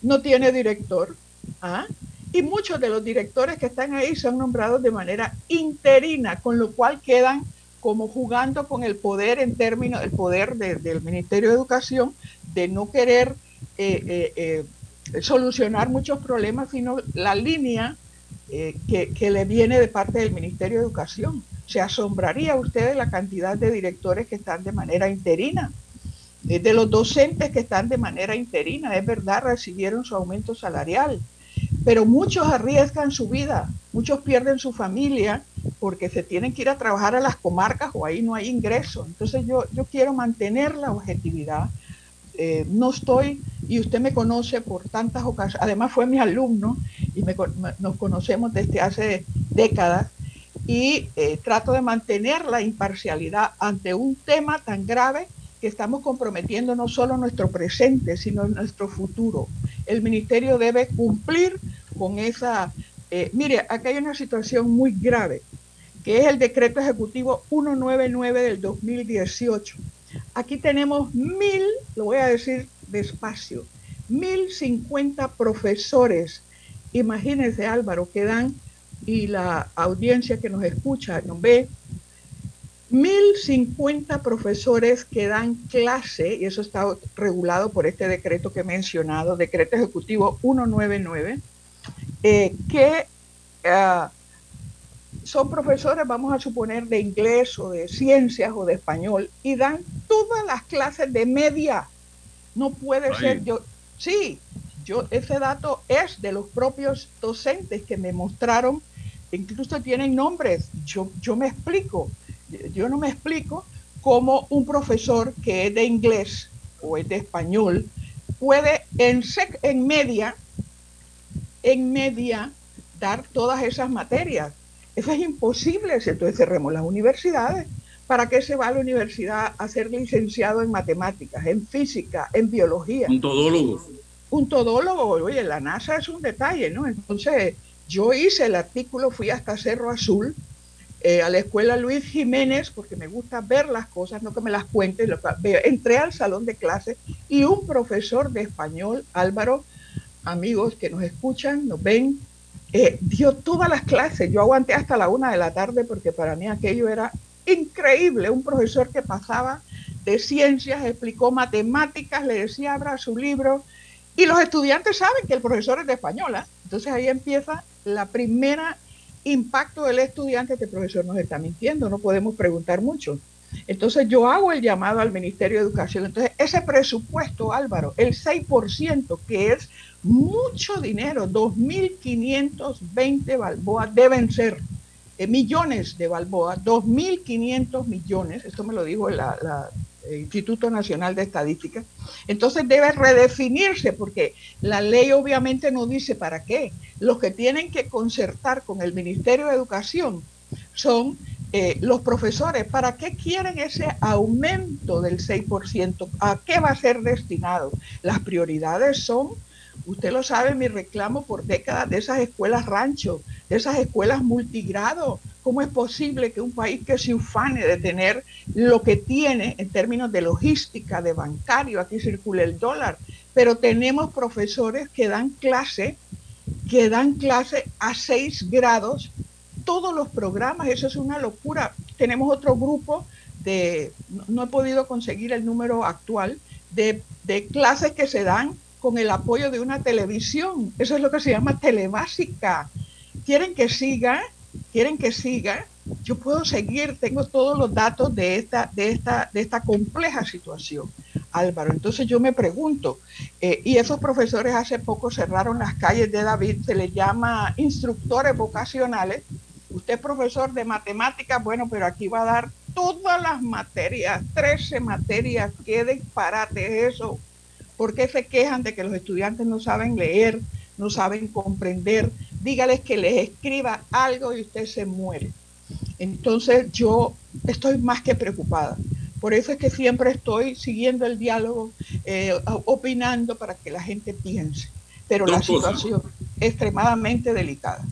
no tiene director, ¿ah? y muchos de los directores que están ahí son nombrados de manera interina, con lo cual quedan como jugando con el poder en términos, el poder del Ministerio de Educación de no querer eh, eh, eh, solucionar muchos problemas, sino la línea que, que, le viene de parte del Ministerio de Educación. Se asombraría usted de la cantidad de directores que están de manera interina, de los docentes que están de manera interina, es verdad, recibieron su aumento salarial, pero muchos arriesgan su vida, muchos pierden su familia porque se tienen que ir a trabajar a las comarcas o ahí no hay ingreso. Entonces yo, yo quiero mantener la objetividad. Eh, no estoy, y usted me conoce por tantas ocasiones, además fue mi alumno y nos conocemos desde hace décadas, y eh, trato de mantener la imparcialidad ante un tema tan grave que estamos comprometiendo no solo nuestro presente, sino nuestro futuro. El ministerio debe cumplir con esa... Eh, mire, acá hay una situación muy grave, que es el decreto ejecutivo 199 del 2018. Aquí tenemos mil, lo voy a decir despacio, mil cincuenta profesores. Imagínense, Álvaro, que dan, y la audiencia que nos escucha, nos ve, 1050 profesores que dan clase, y eso está regulado por este decreto que he mencionado, decreto ejecutivo 199, eh, que ah, son profesores, vamos a suponer, de inglés o de ciencias o de español, y dan todas las clases de media. No puede ser, yo, sí, yo, ese dato es de los propios docentes que me mostraron, incluso tienen nombres, yo, yo me explico yo no me explico cómo un profesor que es de inglés o es de español puede en, en media, en media, dar todas esas materias. Eso es imposible, entonces cerremos las universidades. ¿Para qué se va a la universidad a ser licenciado en matemáticas, en física, en biología? Un todólogo. Un todólogo, oye, la NASA es un detalle, ¿no? Entonces, yo hice el artículo, fui hasta Cerro Azul, eh, a la escuela Luis Jiménez, porque me gusta ver las cosas, no que me las cuente. Entré al salón de clase y un profesor de español, Álvaro, amigos que nos escuchan, nos ven, eh, dio todas las clases. Yo aguanté hasta la una de la tarde porque para mí aquello era increíble. Un profesor que pasaba de ciencias, explicó matemáticas, le decía abra su libro. Y los estudiantes saben que el profesor es de española. Entonces ahí empieza la primera impacto del estudiante, este profesor nos está mintiendo, no podemos preguntar mucho. Entonces yo hago el llamado al Ministerio de Educación. Entonces ese presupuesto, Álvaro, el 6%, que es mucho dinero, 2.520 balboas deben ser eh, millones de balboas, 2.500 millones, esto me lo dijo la, el Instituto Nacional de Estadística. Entonces debe redefinirse porque la ley obviamente no dice para qué. Los que tienen que concertar con el Ministerio de Educación son eh, los profesores. ¿Para qué quieren ese aumento del 6%? ¿A qué va a ser destinado? Las prioridades son Usted lo sabe, mi reclamo por décadas de esas escuelas rancho, de esas escuelas multigrado. ¿Cómo es posible que un país que se ufane de tener lo que tiene en términos de logística, de bancario, aquí circula el dólar, pero tenemos profesores que dan clase, que dan clase a seis grados, todos los programas, eso es una locura. Tenemos otro grupo de, no, he podido conseguir el número actual, de, de clases que se dan con el apoyo de una televisión. Eso es lo que se llama telebásica. ¿Quieren que siga? ¿Quieren que siga? Yo puedo seguir, tengo todos los datos de esta, de esta, de esta compleja situación, Álvaro. Entonces yo me pregunto, eh, y esos profesores hace poco cerraron las calles de David, se les llama instructores vocacionales. Usted es profesor de matemáticas, bueno, pero aquí va a dar todas las materias, 13 materias, qué disparate es eso ¿Por qué se quejan de que los estudiantes no saben leer, no saben comprender? Dígales que les escriba algo y usted se muere. Entonces yo estoy más que preocupada. Por eso es que siempre estoy siguiendo el diálogo, eh, opinando para que la gente piense. Pero la situación es extremadamente delicada.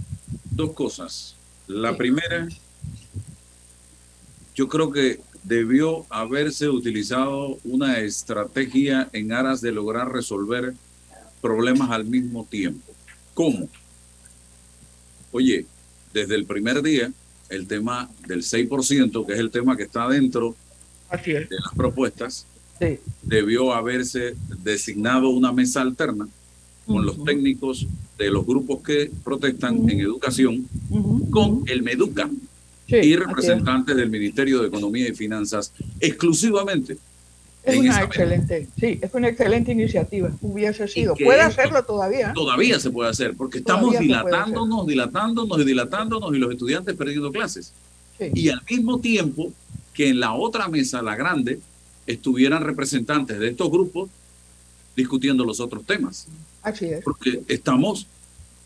Dos cosas. La primera, yo creo que debió haberse utilizado una estrategia en aras de lograr resolver problemas al mismo tiempo. ¿Cómo? Oye, desde el primer día, el tema del 6%, que es el tema que está dentro de las propuestas, debió haberse designado una mesa alterna con los técnicos de los grupos que protestan en educación, con el MEDUCA, y representantes del Ministerio de Economía y Finanzas exclusivamente Es una excelente, sí, es una excelente iniciativa. Hubiese sido. Puede hacerlo todavía. Todavía se puede hacer, porque estamos dilatándonos, dilatándonos y dilatándonos y los estudiantes perdiendo clases. Y al mismo tiempo que en la otra mesa, la grande, estuvieran representantes de estos grupos discutiendo los otros temas. Así es. Porque estamos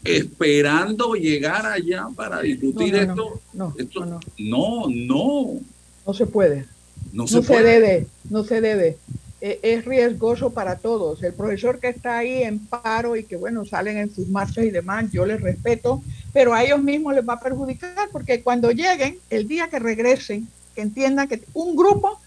esperando llegar allá para discutir esto. No, esto, no, no, no. No se puede. No, se, debe, no se debe. E, es riesgoso para todos. El profesor que está ahí en paro y que, bueno, salen en sus marchas y demás, yo les respeto, pero a ellos mismos les va a perjudicar porque cuando lleguen, el día que regresen, que entiendan que un grupo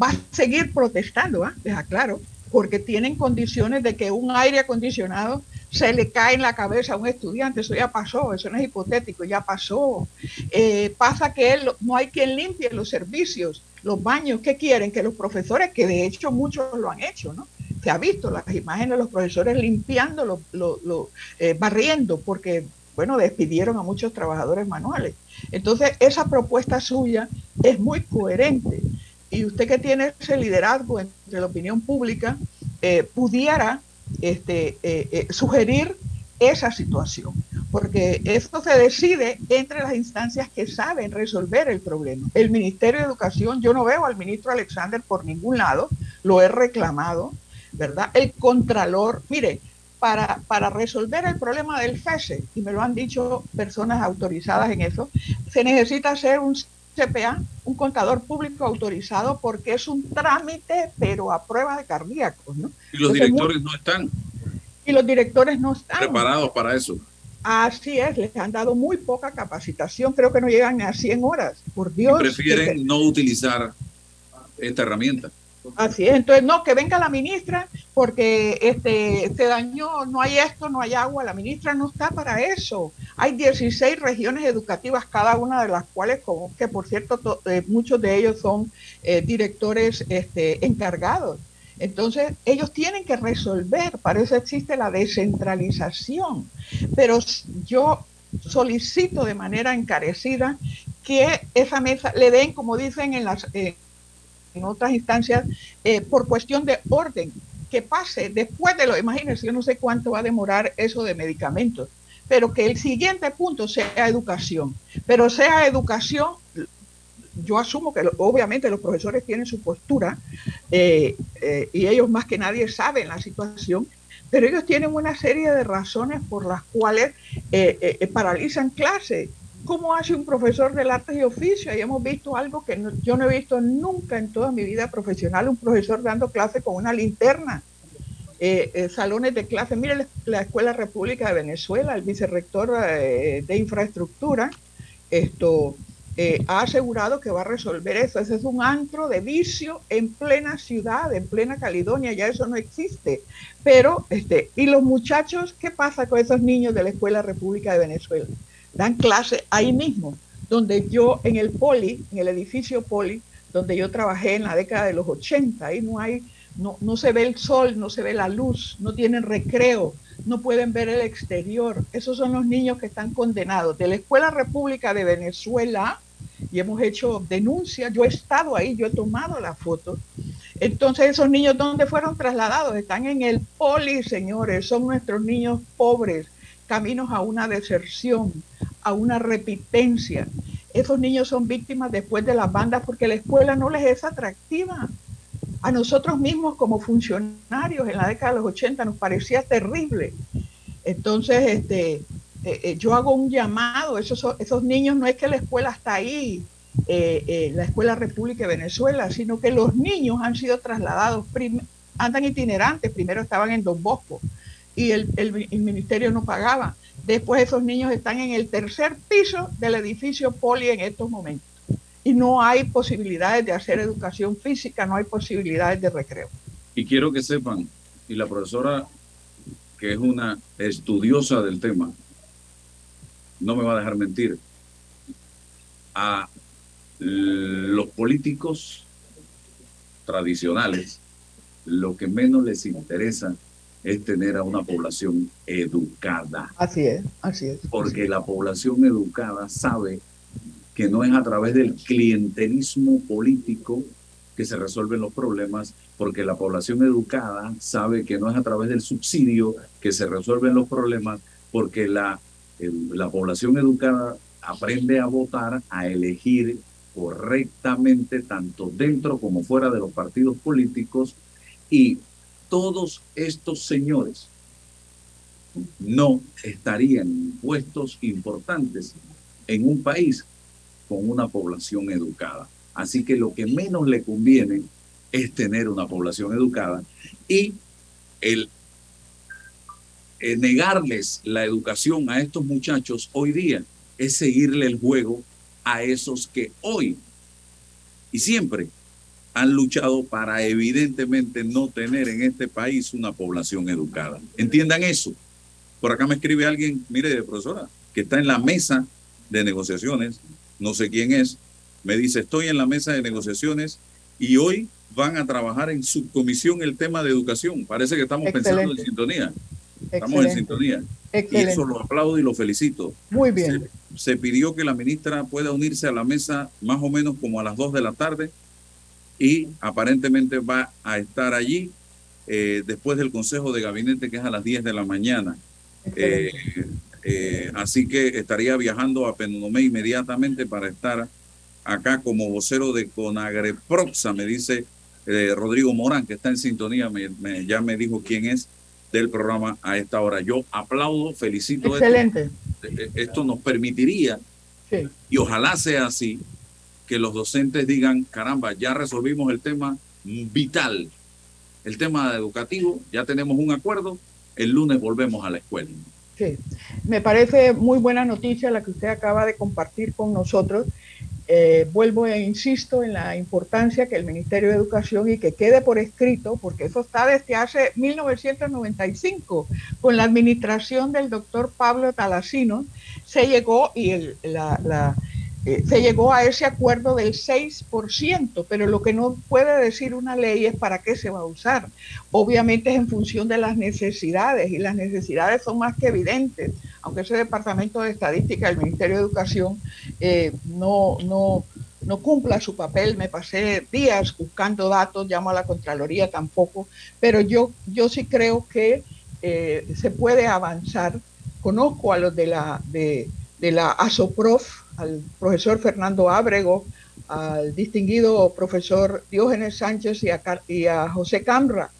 va a seguir protestando, ¿ah? les aclaro, porque tienen condiciones de que un aire acondicionado se le cae en la cabeza a un estudiante, eso ya pasó, eso no es hipotético, ya pasó. Eh, pasa que él, no hay quien limpie los servicios, los baños, ¿qué quieren? Que los profesores, que de hecho muchos lo han hecho, ¿no? Se ha visto las imágenes de los profesores limpiando, lo, eh, barriendo, porque, bueno, despidieron a muchos trabajadores manuales. Entonces, esa propuesta suya es muy coherente. Y usted que tiene ese liderazgo entre la opinión pública, eh, pudiera este, eh, eh, sugerir esa situación, porque esto se decide entre las instancias que saben resolver el problema. El Ministerio de Educación, yo no veo al ministro Alexander por ningún lado, lo he reclamado, ¿verdad? El Contralor, mire, para, para resolver el problema del FESE, y me lo han dicho personas autorizadas en eso, se necesita hacer un CPA, un contador público autorizado, porque es un trámite, pero a prueba de cardíacos, ¿no? Y los directores no están. Y los directores no están. Preparados para eso. Así es, les han dado muy poca capacitación, creo que no llegan a 100 horas, por Dios. prefieren no utilizar esta herramienta. Así es, entonces no, que venga la ministra porque este se dañó, no hay esto, no hay agua, la ministra no está para eso. Hay 16 regiones educativas, cada una de las cuales, como que por cierto, eh, muchos de ellos son eh, directores este, encargados. Entonces, ellos tienen que resolver, para eso existe la descentralización. Pero yo solicito de manera encarecida que esa mesa le den, como dicen en las, en otras instancias eh, por cuestión de orden, que pase después de lo, imagínense, yo no sé cuánto va a demorar eso de medicamentos, pero que el siguiente punto sea educación, pero sea educación, yo asumo que obviamente los profesores tienen su postura eh, eh, y ellos más que nadie saben la situación, pero ellos tienen una serie de razones por las cuales paralizan clases cómo hace un profesor del arte y oficio. Y hemos visto algo que yo no he visto nunca en toda mi vida profesional, un profesor dando clase con una linterna. Eh, eh, salones de clase. Mire la, Escuela República de Venezuela, el vicerrector eh, de infraestructura, esto ha asegurado que va a resolver eso. Ese es un antro de vicio en plena ciudad, en plena Caledonia, ya eso no existe. Pero, este, ¿y los muchachos? ¿Qué pasa con esos niños de la Escuela República de Venezuela? Dan clase ahí mismo, donde yo en el poli, en el edificio poli, donde yo trabajé en la década de los 80, ahí no hay, no, no se ve el sol, no se ve la luz, no tienen recreo, no pueden ver el exterior. Esos son los niños que están condenados. De la Escuela República de Venezuela, y hemos hecho denuncias, yo he estado ahí, yo he tomado la foto. Entonces, esos niños, ¿dónde fueron trasladados? Están en el poli, señores, son nuestros niños pobres, caminos a una deserción, a una repitencia. Esos niños son víctimas después de las bandas porque la escuela no les es atractiva. A nosotros mismos como funcionarios en la década de los 80 nos parecía terrible. Entonces, este, eh, eh, yo hago un llamado, esos, niños no es que la escuela está ahí, eh, la Escuela República de Venezuela, sino que los niños han sido trasladados, andan itinerantes, primero estaban en Don Bosco, y el, ministerio no pagaba. Después esos niños están en el tercer piso del edificio Poli en estos momentos. Y no hay posibilidades de hacer educación física, no hay posibilidades de recreo. Y quiero que sepan, y la profesora, que es una estudiosa del tema, no me va a dejar mentir, a los políticos tradicionales, lo que menos les interesa es tener a una población educada. Así es, así es. Porque la población educada sabe que no es a través del clientelismo político que se resuelven los problemas, porque la población educada sabe que no es a través del subsidio que se resuelven los problemas, porque la, la población educada aprende a votar, a elegir correctamente, tanto dentro como fuera de los partidos políticos, y todos estos señores no estarían en puestos importantes en un país con una población educada. Así que lo que menos le conviene es tener una población educada y el, negarles la educación a estos muchachos hoy día es seguirle el juego a esos que hoy y siempre han luchado para evidentemente no tener en este país una población educada. Entiendan eso. Por acá me escribe alguien, mire, profesora, que está en la mesa de negociaciones, no sé quién es, me dice, estoy en la mesa de negociaciones y hoy van a trabajar en subcomisión el tema de educación. Parece que estamos pensando en sintonía. Estamos en sintonía. Y eso lo aplaudo y lo felicito. Muy bien. Se, pidió que la ministra pueda unirse a la mesa más o menos como a las 2 de la tarde y aparentemente va a estar allí eh, después del Consejo de Gabinete que es a las 10 de la mañana. Eh, eh, así que estaría viajando a Penonomé inmediatamente para estar acá como vocero de Conagreproxa, me dice Rodrigo Morán, que está en sintonía, me, ya me dijo quién es del programa a esta hora. Yo aplaudo, felicito. Excelente. Esto, esto nos permitiría, y ojalá sea así, que los docentes digan, caramba, ya resolvimos el tema vital, el tema educativo, ya tenemos un acuerdo, el lunes volvemos a la escuela. Sí, me parece muy buena noticia la que usted acaba de compartir con nosotros eh, vuelvo e insisto en la importancia que el Ministerio de Educación y que quede por escrito, porque eso está desde hace 1995, con la administración del doctor Pablo Talasino, se llegó y el, la eh, se llegó a ese acuerdo del 6%, pero lo que no puede decir una ley es para qué se va a usar. Obviamente es en función de las necesidades y las necesidades son más que evidentes, aunque ese Departamento de Estadística del Ministerio de Educación eh, no, no, no cumpla su papel. Me pasé días buscando datos, llamo a la Contraloría tampoco, pero yo, yo sí creo que eh, se puede avanzar. Conozco a los de la, de, de la ASOPROF, al profesor Fernando Ábrego, al distinguido profesor Diógenes Sánchez y a, José Camra.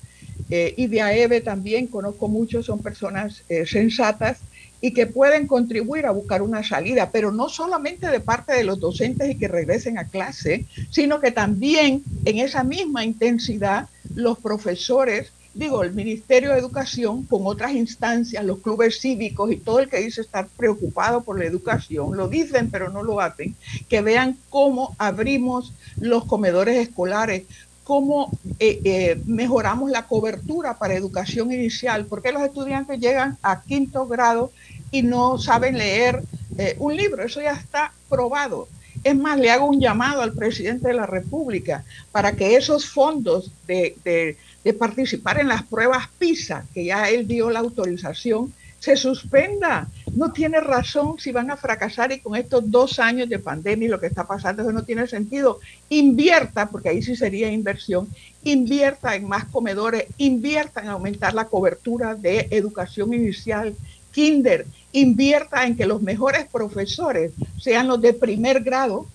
Eh, y de AEBE también conozco muchos, son personas eh, sensatas y que pueden contribuir a buscar una salida, pero no solamente de parte de los docentes y que regresen a clase, sino que también en esa misma intensidad los profesores digo, el Ministerio de Educación con otras instancias, los clubes cívicos y todo el que dice estar preocupado por la educación, lo dicen pero no lo hacen, que vean cómo abrimos los comedores escolares, cómo eh, eh, mejoramos la cobertura para educación inicial, porque los estudiantes llegan a quinto grado y no saben leer eh, un libro, eso ya está probado. Es más, le hago un llamado al presidente de la República para que esos fondos de de participar en las pruebas PISA, que ya él dio la autorización, se suspenda. No tiene razón si van a fracasar y con estos dos años de pandemia y lo que está pasando, eso no tiene sentido. Invierta, porque ahí sí sería inversión, invierta en más comedores, invierta en aumentar la cobertura de educación inicial, kinder, invierta en que los mejores profesores sean los de primer grado.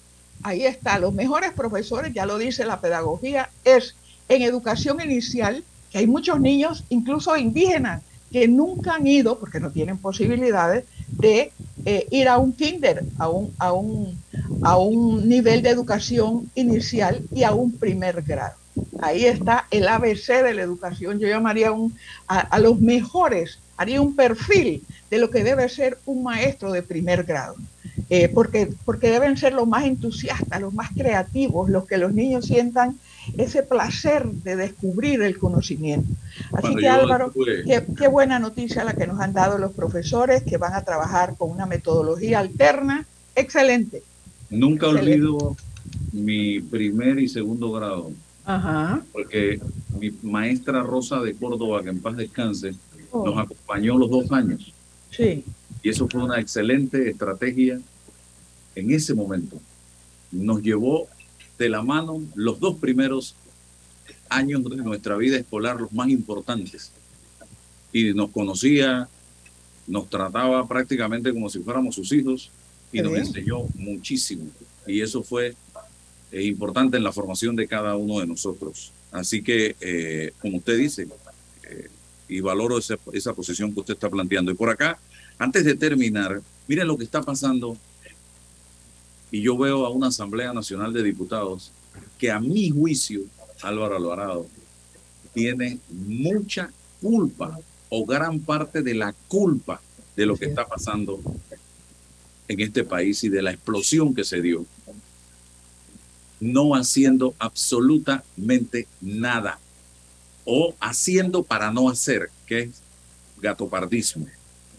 Ahí está, los mejores profesores, ya lo dice la pedagogía, es en educación inicial, que hay muchos niños, incluso indígenas, que nunca han ido, porque no tienen posibilidades, de eh, ir a un kinder, a un, a, un, a un nivel de educación inicial y a un primer grado. Ahí está el ABC de la educación. Yo llamaría un, a, los mejores, haría un perfil de lo que debe ser un maestro de primer grado. Eh, porque, porque deben ser los más entusiastas, los más creativos, los que los niños sientan ese placer de descubrir el conocimiento. Así que Álvaro, qué, buena noticia la que nos han dado los profesores que van a trabajar con una metodología alterna. Excelente. Nunca olvido mi primer y segundo grado. Ajá. Porque mi maestra Rosa de Córdoba, que en paz descanse, oh. nos acompañó los dos años. Sí. Y eso fue una excelente estrategia en ese momento. Nos llevó de la mano los dos primeros años de nuestra vida escolar los más importantes. Y nos conocía, nos trataba prácticamente como si fuéramos sus hijos y nos enseñó muchísimo. Y eso fue eh, importante en la formación de cada uno de nosotros. Así que, eh, como usted dice, eh, y valoro esa, esa posición que usted está planteando. Y por acá, antes de terminar, miren lo que está pasando. Y yo veo a una Asamblea Nacional de Diputados que a mi juicio, Álvaro Alvarado, tiene mucha culpa o gran parte de la culpa de lo que está pasando en este país y de la explosión que se dio, no haciendo absolutamente nada o haciendo para no hacer, que es gatopardismo.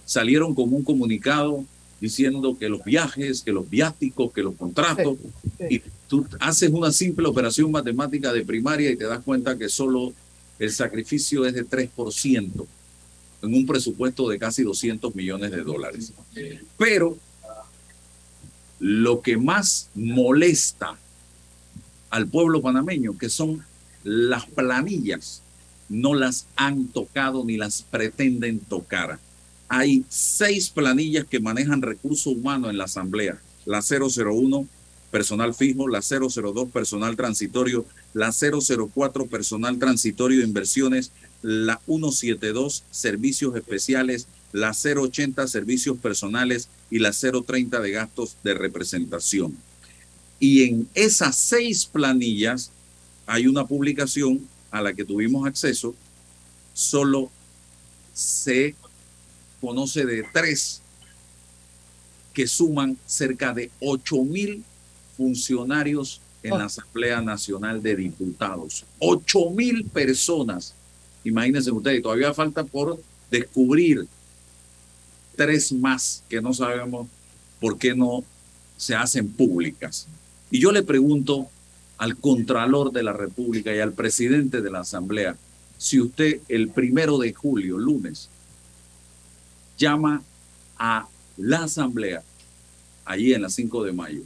Salieron con un comunicado diciendo que los viajes, que los viáticos, que los contratos, y tú haces una simple operación matemática de primaria y te das cuenta que solo el sacrificio es de 3% en un presupuesto de casi 200 millones de dólares. Pero lo que más molesta al pueblo panameño, que son las planillas, no las han tocado ni las pretenden tocar. Hay seis planillas que manejan recursos humanos en la Asamblea. La 001, personal fijo, la 002, personal transitorio, la 004, personal transitorio inversiones, la 172, servicios especiales, la 080, servicios personales y la 030 de gastos de representación. Y en esas seis planillas hay una publicación a la que tuvimos acceso, solo se conoce de tres que suman cerca de 8 mil funcionarios en la Asamblea Nacional de Diputados. 8 mil personas. Imagínense ustedes, todavía falta por descubrir tres más que no sabemos por qué no se hacen públicas. Y yo le pregunto al Contralor de la República y al presidente de la Asamblea, si usted el primero de julio, lunes, llama a la Asamblea, allí en la 5 de mayo,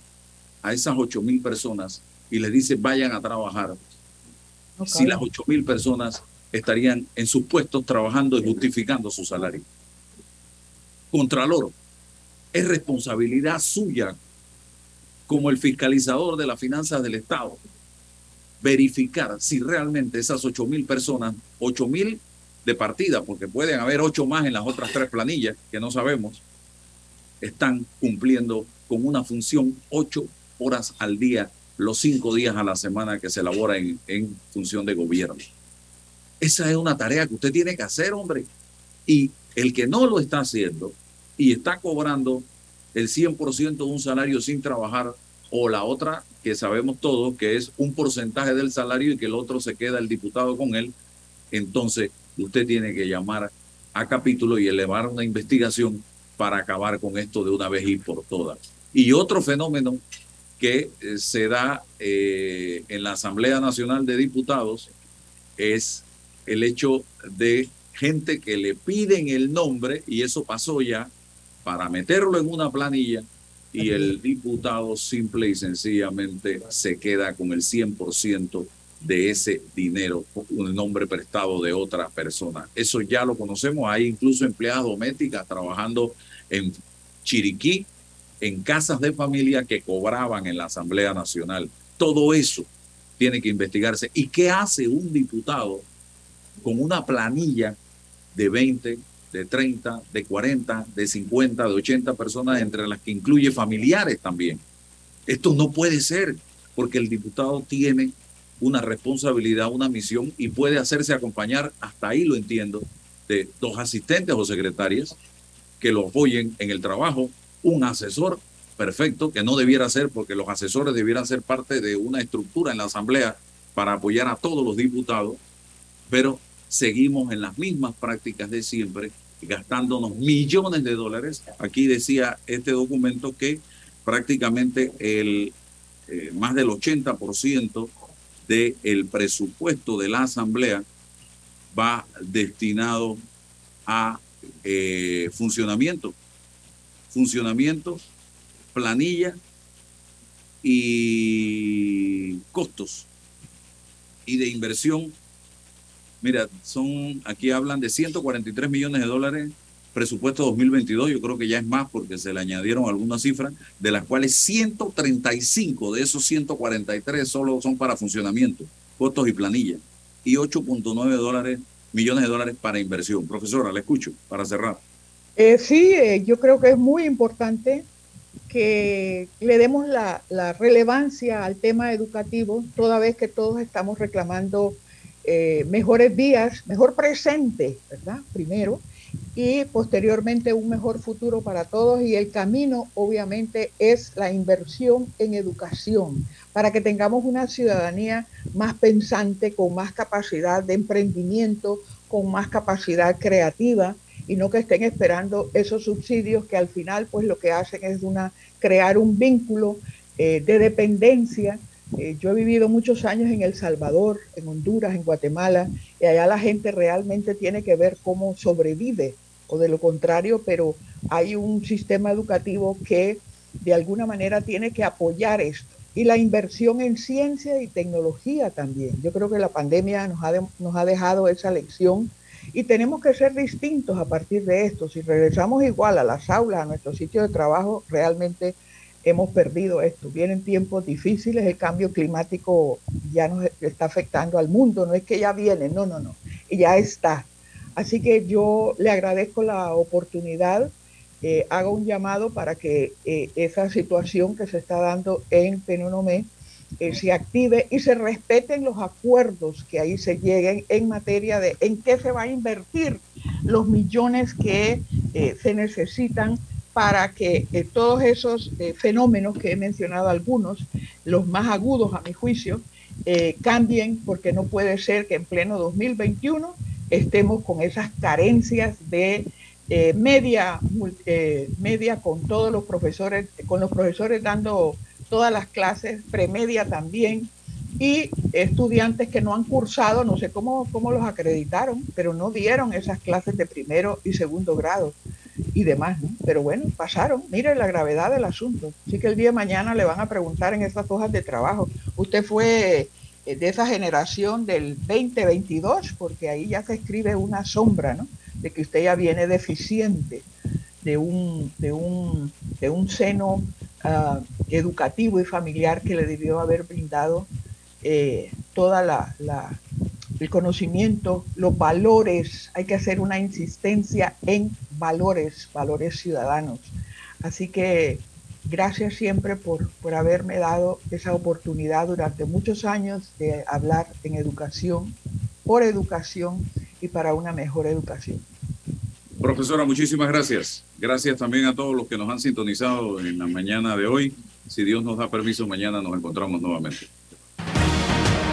a esas 8 mil personas y les dice vayan a trabajar, si las 8 mil personas estarían en sus puestos trabajando y justificando su salario. Contralor, es responsabilidad suya como el fiscalizador de las finanzas del Estado verificar si realmente esas 8 mil personas, 8 mil de partida, porque pueden haber 8 más en las otras tres planillas que no sabemos, están cumpliendo con una función 8 horas al día, los 5 días a la semana que se elabora en, en función de gobierno. Esa es una tarea que usted tiene que hacer, hombre. Y el que no lo está haciendo y está cobrando el 100% de un salario sin trabajar, o la otra que sabemos todos, que es un porcentaje del salario y que el otro se queda el diputado con él, entonces usted tiene que llamar a capítulo y elevar una investigación para acabar con esto de una vez y por todas. Y otro fenómeno que eh, se da eh, en la Asamblea Nacional de Diputados es el hecho de gente que le piden el nombre, y eso pasó ya, para meterlo en una planilla y el diputado simple y sencillamente se queda con el 100% de ese dinero, un nombre prestado de otra persona. Eso ya lo conocemos, hay incluso empleadas domésticas trabajando en Chiriquí, en casas de familia que cobraban en la Asamblea Nacional. Todo eso tiene que investigarse. ¿Y qué hace un diputado con una planilla de 20, de 30, de 40, de 50, de 80 personas, entre las que incluye familiares también. Esto no puede ser, porque el diputado tiene una responsabilidad, una misión y puede hacerse acompañar, hasta ahí lo entiendo, de dos asistentes o secretarias que lo apoyen en el trabajo, un asesor perfecto, que no debiera ser, porque los asesores debieran ser parte de una estructura en la Asamblea para apoyar a todos los diputados, pero seguimos en las mismas prácticas de siempre gastándonos millones de dólares. Aquí decía este documento que prácticamente el, eh, más del 80% del presupuesto de la Asamblea va destinado a eh, funcionamiento, funcionamiento, planilla y costos. y de inversión, mira, son, aquí hablan de 143 millones de dólares presupuesto 2022, yo creo que ya es más porque se le añadieron algunas cifras, de las cuales 135 de esos 143 solo son para funcionamiento, costos y planilla, y 8.9 dólares, millones de dólares para inversión. Profesora, la escucho para cerrar. Eh, sí, eh, yo creo que es muy importante que le demos la, relevancia al tema educativo, toda vez que todos estamos reclamando eh, mejores días, mejor presente, ¿verdad? Primero, y posteriormente un mejor futuro para todos. Y el camino, obviamente, es la inversión en educación, para que tengamos una ciudadanía más pensante, con más capacidad de emprendimiento, con más capacidad creativa y no que estén esperando esos subsidios que al final pues lo que hacen es una, crear un vínculo eh, de dependencia. Eh, yo he vivido muchos años en El Salvador, en Honduras, en Guatemala, y allá la gente realmente tiene que ver cómo sobrevive o de lo contrario, pero hay un sistema educativo que de alguna manera tiene que apoyar esto. Y la inversión en ciencia y tecnología también. Yo creo que la pandemia nos ha, nos ha dejado esa lección y tenemos que ser distintos a partir de esto. Si regresamos igual a las aulas, a nuestro sitio de trabajo, realmente hemos perdido esto. Vienen tiempos difíciles, el cambio climático ya nos está afectando al mundo, no es que ya viene, no, no, no, ya está. Así que yo le agradezco la oportunidad, eh, hago un llamado para que eh, esa situación que se está dando en Penonomé eh, se active y se respeten los acuerdos que ahí se lleguen en materia de en qué se va a invertir los millones que se necesitan para que todos esos fenómenos que he mencionado algunos, los más agudos a mi juicio, cambien porque no puede ser que en pleno 2021 estemos con esas carencias de eh, media, eh, media con todos los profesores, con los profesores dando todas las clases, premedia también, y estudiantes que no han cursado, no sé cómo, cómo los acreditaron, pero no dieron esas clases de primero y segundo grado y demás, Pero bueno, pasaron. Mire la gravedad del asunto. Así que el día de mañana le van a preguntar en esas hojas de trabajo, ¿usted fue eh, de esa generación del 2022, porque ahí ya se escribe una sombra, ¿no? De que usted ya viene deficiente de un, de un, de un seno uh, educativo y familiar que le debió haber brindado eh, toda la, el conocimiento, los valores, hay que hacer una insistencia en valores, valores ciudadanos. Así que Gracias siempre por, por haberme dado esa oportunidad durante muchos años de hablar en educación, por educación y para una mejor educación. Profesora, muchísimas gracias. Gracias también a todos los que nos han sintonizado en la mañana de hoy. Si Dios nos da permiso, mañana nos encontramos nuevamente.